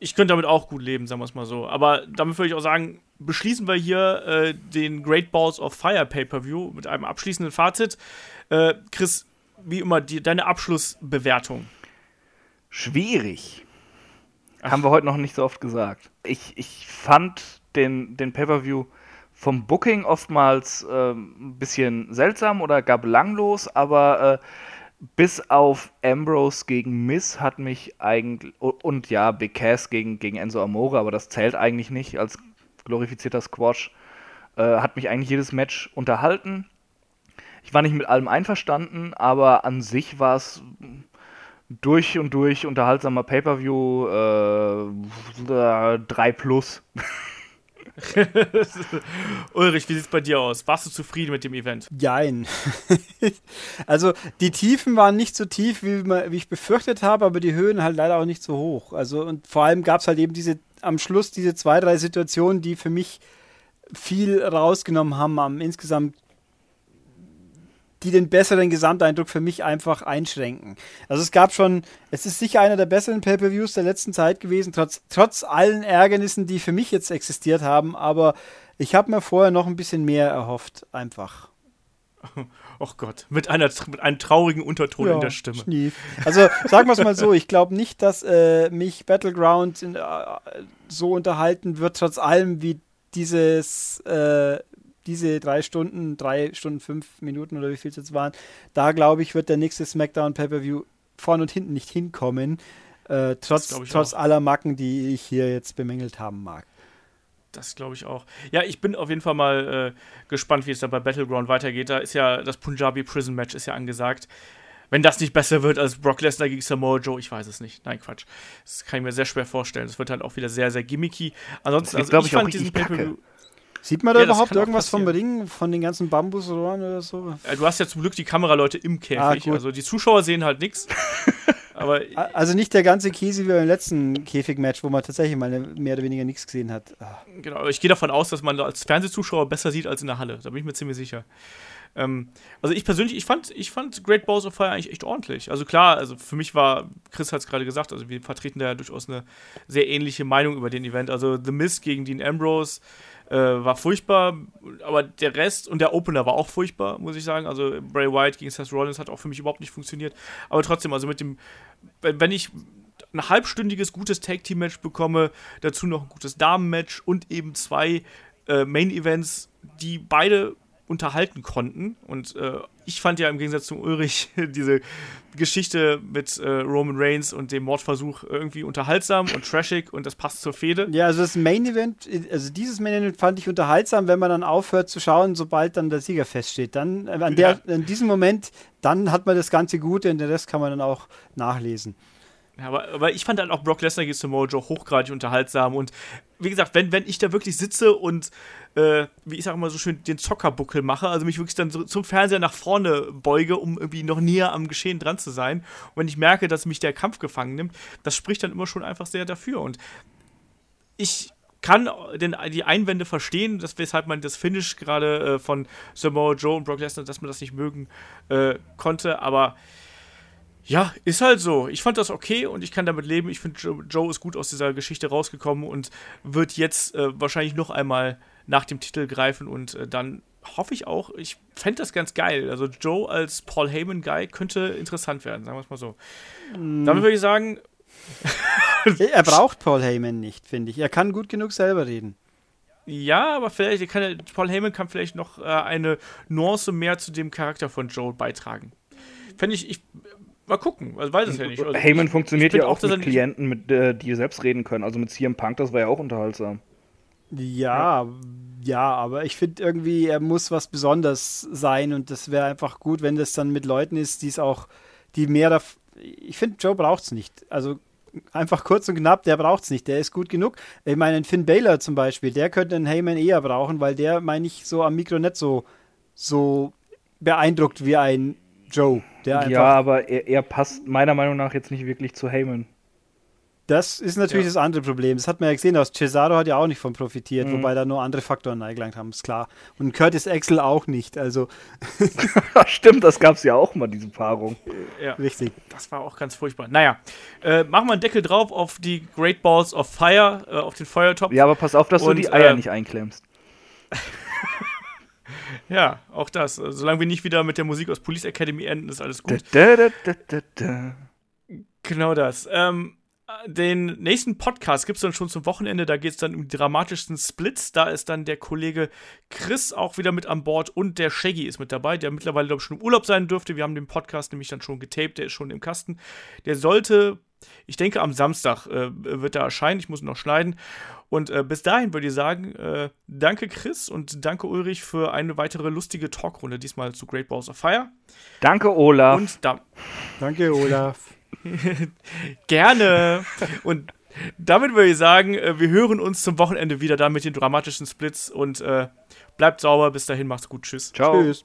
Ich könnte damit auch gut leben, sagen wir es mal so. Aber damit würde ich auch sagen, beschließen wir hier äh, den Great Balls of Fire Pay-Per-View mit einem abschließenden Fazit. Äh, Chris, wie immer, die, deine Abschlussbewertung. Schwierig. Ach. Haben wir heute noch nicht so oft gesagt. Ich, ich fand den, den Pay-Per-View vom Booking oftmals äh, ein bisschen seltsam oder gar belanglos, aber äh, bis auf Ambrose gegen Miss hat mich eigentlich und ja, Big Cass gegen, gegen Enzo Amore, aber das zählt eigentlich nicht als glorifizierter Squash. Äh, hat mich eigentlich jedes Match unterhalten. Ich war nicht mit allem einverstanden, aber an sich war es durch und durch unterhaltsamer Pay-Per-View äh, 3 plus. Ulrich, wie sieht es bei dir aus? Warst du zufrieden mit dem Event? Jein. also die Tiefen waren nicht so tief, wie, wie, ich befürchtet habe, aber die Höhen halt leider auch nicht so hoch. Also und vor allem gab es halt eben diese am Schluss diese zwei, drei Situationen, die für mich viel rausgenommen haben, am insgesamt die den besseren Gesamteindruck für mich einfach einschränken. Also es gab schon, es ist sicher einer der besseren Pay-per-Views der letzten Zeit gewesen, trotz, trotz allen Ärgernissen, die für mich jetzt existiert haben, aber ich habe mir vorher noch ein bisschen mehr erhofft, einfach. Och Gott, mit, einer, mit einem traurigen Unterton ja, in der Stimme. Schnief. Also sagen wir es mal so, ich glaube nicht, dass äh, mich Battleground in, äh, so unterhalten wird, trotz allem wie dieses äh, diese drei Stunden, drei Stunden, fünf Minuten oder wie viel es jetzt waren, da glaube ich, wird der nächste SmackDown Pay-Per-View vorne und hinten nicht hinkommen. Äh, trotz trotz aller Macken, die ich hier jetzt bemängelt haben mag. Das glaube ich auch. Ja, ich bin auf jeden Fall mal äh, gespannt, wie es da bei Battleground weitergeht. Da ist ja das Punjabi Prison Match ist ja angesagt. Wenn das nicht besser wird als Brock Lesnar gegen Samoa Joe, ich weiß es nicht. Nein, Quatsch. Das kann ich mir sehr schwer vorstellen. Das wird halt auch wieder sehr, sehr gimmicky. Ansonsten, also ich, ich fand diesen Pay-Per-View Sieht man da ja, überhaupt irgendwas vom Ring, von den ganzen Bambusrohren oder so? Ja, du hast ja zum Glück die Kameraleute im Käfig. Ah, also die Zuschauer sehen halt nichts. Aber also nicht der ganze Käse wie beim letzten Käfig-Match, wo man tatsächlich mal mehr oder weniger nichts gesehen hat. Ah. Genau, ich gehe davon aus, dass man als Fernsehzuschauer besser sieht als in der Halle. Da bin ich mir ziemlich sicher. Ähm, also ich persönlich, ich fand, ich fand Great Balls of Fire eigentlich echt ordentlich. Also klar, also für mich war, Chris hat es gerade gesagt, also wir vertreten da ja durchaus eine sehr ähnliche Meinung über den Event. Also The Mist gegen Dean Ambrose äh, war furchtbar, aber der Rest und der Opener war auch furchtbar, muss ich sagen. Also Bray Wyatt gegen Seth Rollins hat auch für mich überhaupt nicht funktioniert. Aber trotzdem, also mit dem, wenn ich ein halbstündiges gutes Tag Team Match bekomme, dazu noch ein gutes Damen Match und eben zwei äh, Main Events, die beide unterhalten konnten. Und äh, ich fand ja im Gegensatz zum Ulrich diese Geschichte mit äh, Roman Reigns und dem Mordversuch irgendwie unterhaltsam und trashig und das passt zur Fehde. Ja, also das Main Event, also dieses Main Event fand ich unterhaltsam, wenn man dann aufhört zu schauen, sobald dann der Sieger feststeht. Dann, äh, an der, ja. in diesem Moment, dann hat man das ganze Gute und den Rest kann man dann auch nachlesen. Ja, aber, aber ich fand halt auch Brock Lesnar gegen Samoa Joe hochgradig unterhaltsam und wie gesagt, wenn, wenn ich da wirklich sitze und äh, wie ich sage immer so schön, den Zockerbuckel mache, also mich wirklich dann so zum Fernseher nach vorne beuge, um irgendwie noch näher am Geschehen dran zu sein. Und wenn ich merke, dass mich der Kampf gefangen nimmt, das spricht dann immer schon einfach sehr dafür. Und ich kann den, die Einwände verstehen, dass, weshalb man das Finish gerade äh, von Samoa Joe und Brock Lesnar, dass man das nicht mögen äh, konnte, aber ja, ist halt so. Ich fand das okay und ich kann damit leben. Ich finde, Joe, Joe, ist gut aus dieser Geschichte rausgekommen und wird jetzt äh, wahrscheinlich noch einmal nach dem Titel greifen und äh, dann hoffe ich auch, ich fände das ganz geil. Also Joe als Paul Heyman-Guy könnte interessant werden, sagen wir es mal so. Mm. Damit würde ich sagen. er braucht Paul Heyman nicht, finde ich. Er kann gut genug selber reden. Ja, aber vielleicht kann Paul Heyman kann vielleicht noch äh, eine Nuance mehr zu dem Charakter von Joe beitragen. Fände ich, ich Mal gucken, also weiß es ja nicht. Also Heyman ich, funktioniert ja auch, auch mit Klienten, mit, äh, die selbst reden können. Also mit CM Punk, das war ja auch unterhaltsam. Ja, ja, ja aber ich finde irgendwie, er muss was Besonderes sein und das wäre einfach gut, wenn das dann mit Leuten ist, die es auch, die mehr da. Ich finde, Joe braucht es nicht. Also einfach kurz und knapp, der braucht es nicht. Der ist gut genug. Ich meine, Finn Baylor zum Beispiel, der könnte einen Heyman eher brauchen, weil der, meine ich, so am Mikro nicht so, so beeindruckt wie ein Joe. Der ja, aber er, er, passt meiner Meinung nach jetzt nicht wirklich zu Heyman. Das ist natürlich ja. das andere Problem. Das hat man ja gesehen, aus Cesaro hat ja auch nicht von profitiert, mhm. wobei da nur andere Faktoren eingelangt haben, ist klar. Und Curtis Axel auch nicht, also. Stimmt, das gab es ja auch mal, diese Paarung. Ja, richtig. Das war auch ganz furchtbar. Naja, äh, machen wir einen Deckel drauf auf die Great Balls of Fire, äh, auf den Feuertopf. Ja, aber pass auf, dass Und, du die Eier äh, nicht einklemmst. Ja, auch das. Solange wir nicht wieder mit der Musik aus Police Academy enden, ist alles gut. Da, da, da, genau das. Ähm, den nächsten Podcast gibt es dann schon zum Wochenende. Da geht es dann um die dramatischsten Splits. Da ist dann der Kollege Chris auch wieder mit an Bord und der Shaggy ist mit dabei, der mittlerweile, glaube ich, schon im Urlaub sein dürfte. Wir haben den Podcast nämlich dann schon getaped, der ist schon im Kasten. Der sollte, ich denke, am Samstag äh, wird er erscheinen. Ich muss ihn noch schneiden. Und äh, bis dahin würde ich sagen, äh, danke Chris und danke Ulrich für eine weitere lustige Talkrunde, diesmal zu Great Balls of Fire. Danke Olaf. Und da danke Olaf. Gerne. Und damit würde ich sagen, äh, wir hören uns zum Wochenende wieder da mit den dramatischen Splits und äh, bleibt sauber. Bis dahin, macht's gut. Tschüss. Ciao. Tschüss.